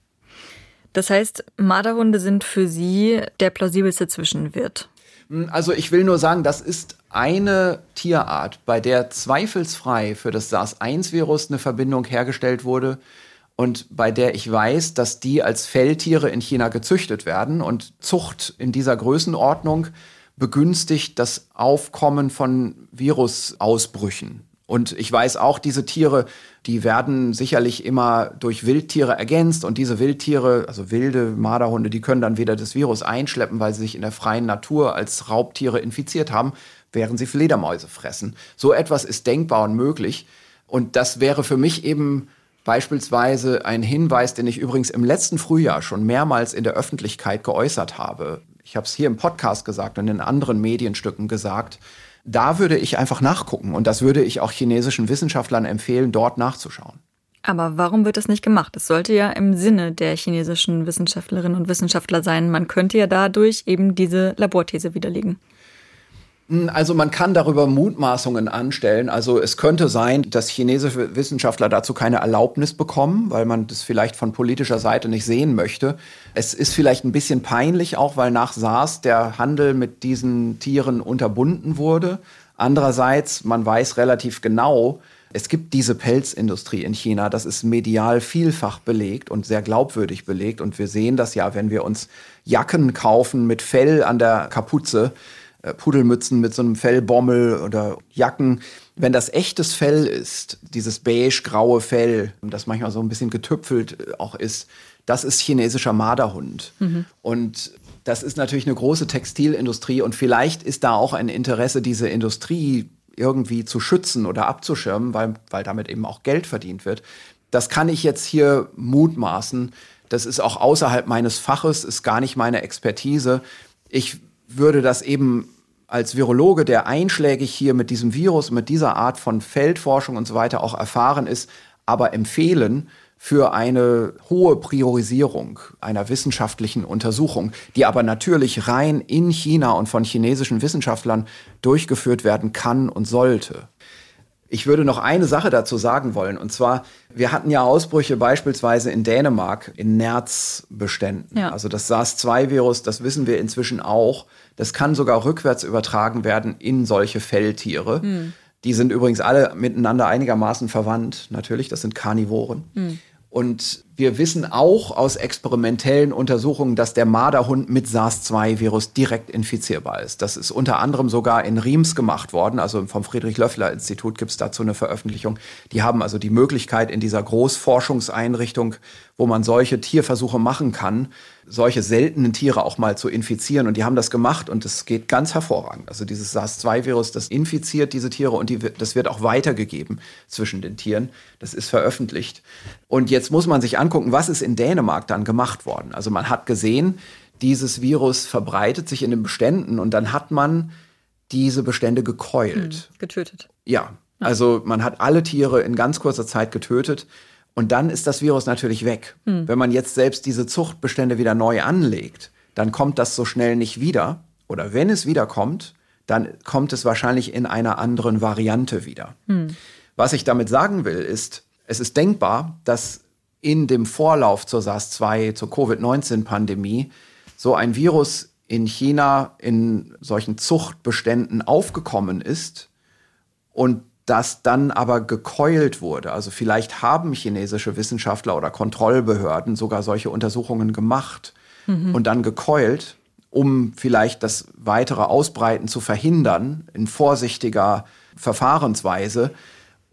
[SPEAKER 2] Das heißt, Marderhunde sind für Sie der plausibelste Zwischenwirt.
[SPEAKER 3] Hm, also ich will nur sagen, das ist eine Tierart, bei der zweifelsfrei für das SARS-1-Virus eine Verbindung hergestellt wurde und bei der ich weiß, dass die als Felltiere in China gezüchtet werden und Zucht in dieser Größenordnung begünstigt das Aufkommen von Virusausbrüchen. Und ich weiß auch, diese Tiere, die werden sicherlich immer durch Wildtiere ergänzt. Und diese Wildtiere, also wilde Marderhunde, die können dann wieder das Virus einschleppen, weil sie sich in der freien Natur als Raubtiere infiziert haben, während sie Fledermäuse fressen. So etwas ist denkbar und möglich. Und das wäre für mich eben beispielsweise ein Hinweis, den ich übrigens im letzten Frühjahr schon mehrmals in der Öffentlichkeit geäußert habe. Ich habe es hier im Podcast gesagt und in anderen Medienstücken gesagt da würde ich einfach nachgucken und das würde ich auch chinesischen Wissenschaftlern empfehlen, dort nachzuschauen.
[SPEAKER 2] Aber warum wird das nicht gemacht? Es sollte ja im Sinne der chinesischen Wissenschaftlerinnen und Wissenschaftler sein. Man könnte ja dadurch eben diese Laborthese widerlegen.
[SPEAKER 3] Hm, also man kann darüber Mutmaßungen anstellen. Also es könnte sein, dass chinesische Wissenschaftler dazu keine Erlaubnis bekommen, weil man das vielleicht von politischer Seite nicht sehen möchte. Es ist vielleicht ein bisschen peinlich auch, weil nach SARS der Handel mit diesen Tieren unterbunden wurde. Andererseits, man weiß relativ genau, es gibt diese Pelzindustrie in China, das ist medial vielfach belegt und sehr glaubwürdig belegt. Und wir sehen das ja, wenn wir uns Jacken kaufen mit Fell an der Kapuze Pudelmützen mit so einem Fellbommel oder Jacken. Wenn das echtes Fell ist, dieses beige-graue Fell, das manchmal so ein bisschen getüpfelt äh, auch ist, das ist chinesischer Marderhund. Mhm. Und das ist natürlich eine große Textilindustrie und vielleicht ist da auch ein Interesse, diese Industrie irgendwie zu schützen oder abzuschirmen, weil, weil damit eben auch Geld verdient wird. Das kann ich jetzt hier mutmaßen. Das ist auch außerhalb meines Faches, ist gar nicht meine Expertise. Ich würde das eben als Virologe, der einschlägig hier mit diesem Virus, mit dieser Art von Feldforschung und so weiter auch erfahren ist, aber empfehlen für eine hohe Priorisierung einer wissenschaftlichen Untersuchung, die aber natürlich rein in China und von chinesischen Wissenschaftlern durchgeführt werden kann und sollte. Ich würde noch eine Sache dazu sagen wollen. Und zwar, wir hatten ja Ausbrüche beispielsweise in Dänemark in Nerzbeständen. Ja. Also das SARS-2-Virus, das wissen wir inzwischen auch. Das kann sogar rückwärts übertragen werden in solche Felltiere. Hm. Die sind übrigens alle miteinander einigermaßen verwandt. Natürlich, das sind Karnivoren. Hm. Und wir wissen auch aus experimentellen Untersuchungen, dass der Marderhund mit SARS-2-Virus direkt infizierbar ist. Das ist unter anderem sogar in Riems gemacht worden. Also vom Friedrich-Löffler-Institut gibt es dazu eine Veröffentlichung. Die haben also die Möglichkeit in dieser Großforschungseinrichtung, wo man solche Tierversuche machen kann, solche seltenen Tiere auch mal zu infizieren. Und die haben das gemacht und es geht ganz hervorragend. Also dieses SARS-2-Virus, das infiziert diese Tiere und die, das wird auch weitergegeben zwischen den Tieren. Das ist veröffentlicht. Und jetzt muss man sich angucken, was ist in Dänemark dann gemacht worden. Also man hat gesehen, dieses Virus verbreitet sich in den Beständen und dann hat man diese Bestände gekeult.
[SPEAKER 2] Hm, getötet.
[SPEAKER 3] Ja, also man hat alle Tiere in ganz kurzer Zeit getötet. Und dann ist das Virus natürlich weg. Hm. Wenn man jetzt selbst diese Zuchtbestände wieder neu anlegt, dann kommt das so schnell nicht wieder. Oder wenn es wiederkommt, dann kommt es wahrscheinlich in einer anderen Variante wieder. Hm. Was ich damit sagen will, ist, es ist denkbar, dass in dem Vorlauf zur SARS-2, zur Covid-19-Pandemie, so ein Virus in China in solchen Zuchtbeständen aufgekommen ist und das dann aber gekeult wurde. Also vielleicht haben chinesische Wissenschaftler oder Kontrollbehörden sogar solche Untersuchungen gemacht mhm. und dann gekeult, um vielleicht das weitere Ausbreiten zu verhindern in vorsichtiger Verfahrensweise.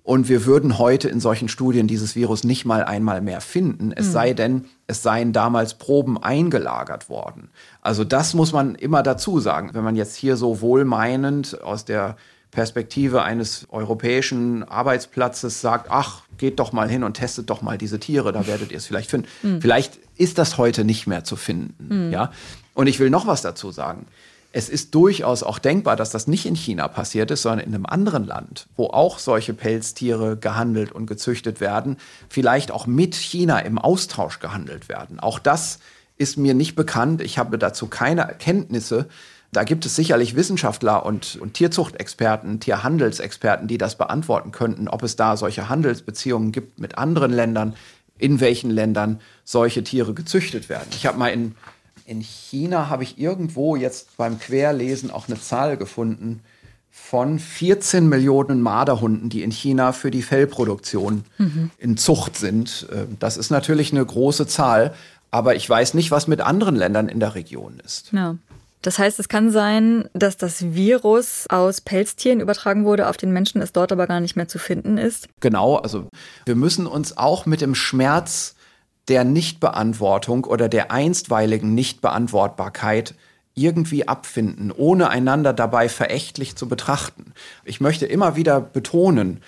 [SPEAKER 3] Und wir würden heute in solchen Studien dieses Virus nicht mal einmal mehr finden, es mhm. sei denn, es seien damals Proben eingelagert worden. Also das muss man immer dazu sagen. Wenn man jetzt hier so wohlmeinend aus der Perspektive eines europäischen Arbeitsplatzes sagt, ach, geht doch mal hin und testet doch mal diese Tiere, da werdet ihr es vielleicht finden. Mhm. Vielleicht ist das heute nicht mehr zu finden. Mhm. Ja? Und ich will noch was dazu sagen. Es ist durchaus auch denkbar, dass das nicht in China passiert ist, sondern in einem anderen Land, wo auch solche Pelztiere gehandelt und gezüchtet werden, vielleicht auch mit China im Austausch gehandelt werden. Auch das ist mir nicht bekannt. Ich habe dazu keine Erkenntnisse. Da gibt es sicherlich Wissenschaftler und, und Tierzuchtexperten, Tierhandelsexperten, die das beantworten könnten, ob es da solche Handelsbeziehungen gibt mit anderen Ländern, in welchen Ländern solche Tiere gezüchtet werden. Ich habe mal in, in China, habe ich irgendwo jetzt beim Querlesen auch eine Zahl gefunden von 14 Millionen Marderhunden, die in China für die Fellproduktion mhm. in Zucht sind. Äh, das ist natürlich eine große Zahl, aber ich weiß nicht, was mit anderen Ländern in der Region ist.
[SPEAKER 2] Ja. Das heißt, es kann sein, dass das Virus aus Pelztieren übertragen wurde auf den Menschen, es dort aber gar nicht mehr zu finden ist.
[SPEAKER 3] Genau, also wir müssen uns auch mit dem Schmerz der Nichtbeantwortung oder der einstweiligen Nichtbeantwortbarkeit irgendwie abfinden, ohne einander dabei verächtlich zu betrachten. Ich möchte immer wieder betonen,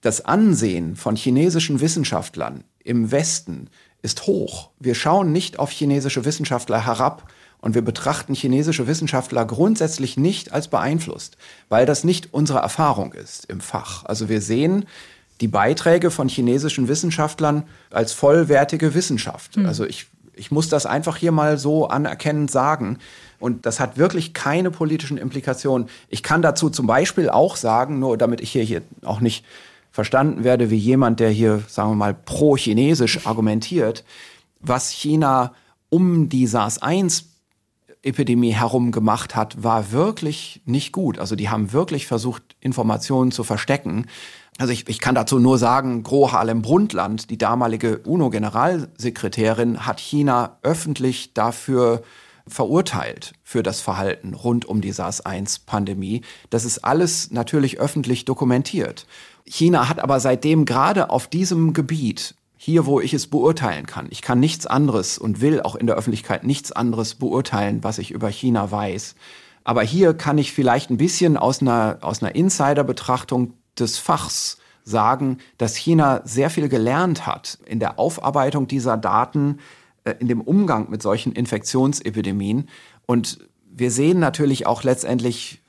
[SPEAKER 3] das Ansehen von chinesischen Wissenschaftlern im Westen ist hoch. Wir schauen nicht auf chinesische Wissenschaftler herab, und wir betrachten chinesische Wissenschaftler grundsätzlich nicht als beeinflusst, weil das nicht unsere Erfahrung ist im Fach. Also wir sehen die Beiträge von chinesischen Wissenschaftlern als vollwertige Wissenschaft. Mhm. Also ich, ich muss das einfach hier mal so anerkennend sagen. Und das hat wirklich keine politischen Implikationen. Ich kann dazu zum Beispiel auch sagen, nur damit ich hier, hier auch nicht verstanden werde wie jemand, der hier, sagen wir mal, pro-chinesisch argumentiert, was China um die SARS-1 Epidemie herum gemacht hat, war wirklich nicht gut. Also die haben wirklich versucht, Informationen zu verstecken. Also ich, ich kann dazu nur sagen, Gro Harlem Brundtland, die damalige UNO-Generalsekretärin, hat China öffentlich dafür verurteilt für das Verhalten rund um die SARS-1-Pandemie. Das ist alles natürlich öffentlich dokumentiert. China hat aber seitdem gerade auf diesem Gebiet hier, wo ich es beurteilen kann. Ich kann nichts anderes und will auch in der Öffentlichkeit nichts anderes beurteilen, was ich über China weiß. Aber hier kann ich vielleicht ein bisschen aus einer, aus einer Insider-Betrachtung des Fachs sagen, dass China sehr viel gelernt hat in der Aufarbeitung dieser Daten, äh, in dem Umgang mit solchen Infektionsepidemien. Und wir sehen natürlich auch letztendlich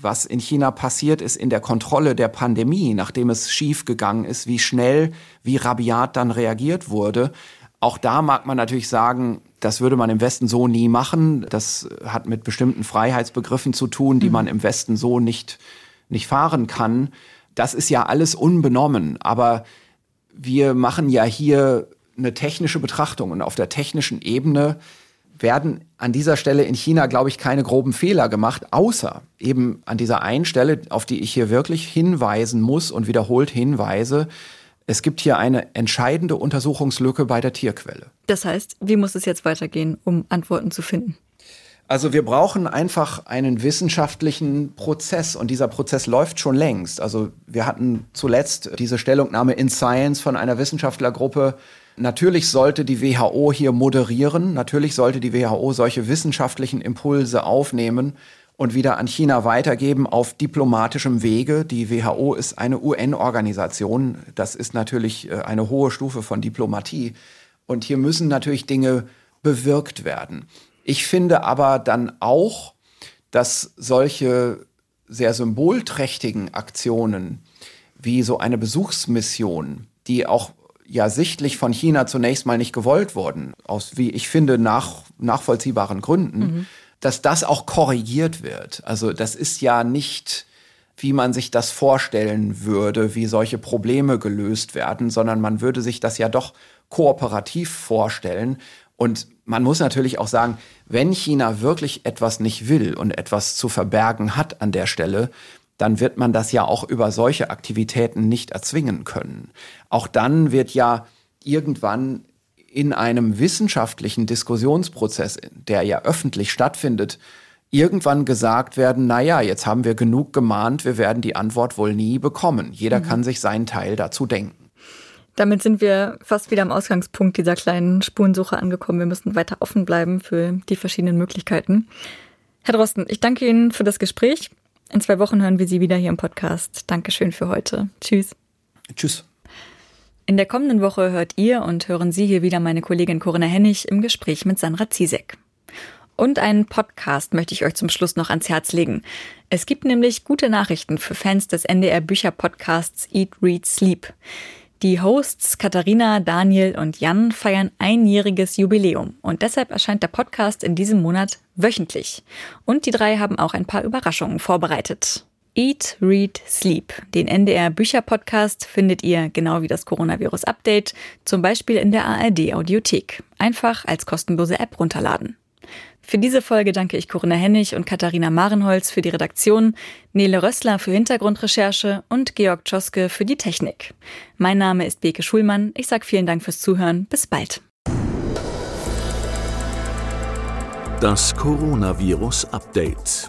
[SPEAKER 3] was in China passiert ist in der Kontrolle der Pandemie, nachdem es schief gegangen ist, wie schnell, wie rabiat dann reagiert wurde. Auch da mag man natürlich sagen, das würde man im Westen so nie machen. Das hat mit bestimmten Freiheitsbegriffen zu tun, die mhm. man im Westen so nicht, nicht fahren kann. Das ist ja alles unbenommen. Aber wir machen ja hier eine technische Betrachtung und auf der technischen Ebene werden an dieser Stelle in China, glaube ich, keine groben Fehler gemacht, außer eben an dieser einen Stelle, auf die ich hier wirklich hinweisen muss und wiederholt hinweise. Es gibt hier eine entscheidende Untersuchungslücke bei der Tierquelle.
[SPEAKER 2] Das heißt, wie muss es jetzt weitergehen, um Antworten zu finden?
[SPEAKER 3] Also wir brauchen einfach einen wissenschaftlichen Prozess und dieser Prozess läuft schon längst. Also wir hatten zuletzt diese Stellungnahme in Science von einer Wissenschaftlergruppe, Natürlich sollte die WHO hier moderieren, natürlich sollte die WHO solche wissenschaftlichen Impulse aufnehmen und wieder an China weitergeben auf diplomatischem Wege. Die WHO ist eine UN-Organisation, das ist natürlich äh, eine hohe Stufe von Diplomatie und hier müssen natürlich Dinge bewirkt werden. Ich finde aber dann auch, dass solche sehr symbolträchtigen Aktionen wie so eine Besuchsmission, die auch ja sichtlich von China zunächst mal nicht gewollt wurden, aus, wie ich finde, nach, nachvollziehbaren Gründen, mhm. dass das auch korrigiert wird. Also das ist ja nicht, wie man sich das vorstellen würde, wie solche Probleme gelöst werden, sondern man würde sich das ja doch kooperativ vorstellen. Und man muss natürlich auch sagen, wenn China wirklich etwas nicht will und etwas zu verbergen hat an der Stelle, dann wird man das ja auch über solche Aktivitäten nicht erzwingen können. Auch dann wird ja irgendwann in einem wissenschaftlichen Diskussionsprozess, der ja öffentlich stattfindet, irgendwann gesagt werden, na ja, jetzt haben wir genug gemahnt, wir werden die Antwort wohl nie bekommen. Jeder mhm. kann sich seinen Teil dazu denken.
[SPEAKER 2] Damit sind wir fast wieder am Ausgangspunkt dieser kleinen Spurensuche angekommen. Wir müssen weiter offen bleiben für die verschiedenen Möglichkeiten. Herr Drosten, ich danke Ihnen für das Gespräch. In zwei Wochen hören wir Sie wieder hier im Podcast. Dankeschön für heute. Tschüss.
[SPEAKER 3] Tschüss.
[SPEAKER 2] In der kommenden Woche hört ihr und hören Sie hier wieder meine Kollegin Corinna Hennig im Gespräch mit Sandra Ziesek. Und einen Podcast möchte ich euch zum Schluss noch ans Herz legen. Es gibt nämlich gute Nachrichten für Fans des NDR Bücher Podcasts Eat, Read, Sleep. Die Hosts Katharina, Daniel und Jan feiern einjähriges Jubiläum und deshalb erscheint der Podcast in diesem Monat wöchentlich. Und die drei haben auch ein paar Überraschungen vorbereitet. Eat, Read, Sleep. Den NDR Bücher Podcast findet ihr genau wie das Coronavirus Update, zum Beispiel in der ARD Audiothek. Einfach als kostenlose App runterladen. Für diese Folge danke ich Corinna Hennig und Katharina Marenholz für die Redaktion, Nele Rössler für Hintergrundrecherche und Georg Tschoske für die Technik. Mein Name ist Beke Schulmann. Ich sage vielen Dank fürs Zuhören. Bis bald.
[SPEAKER 1] Das Coronavirus Update.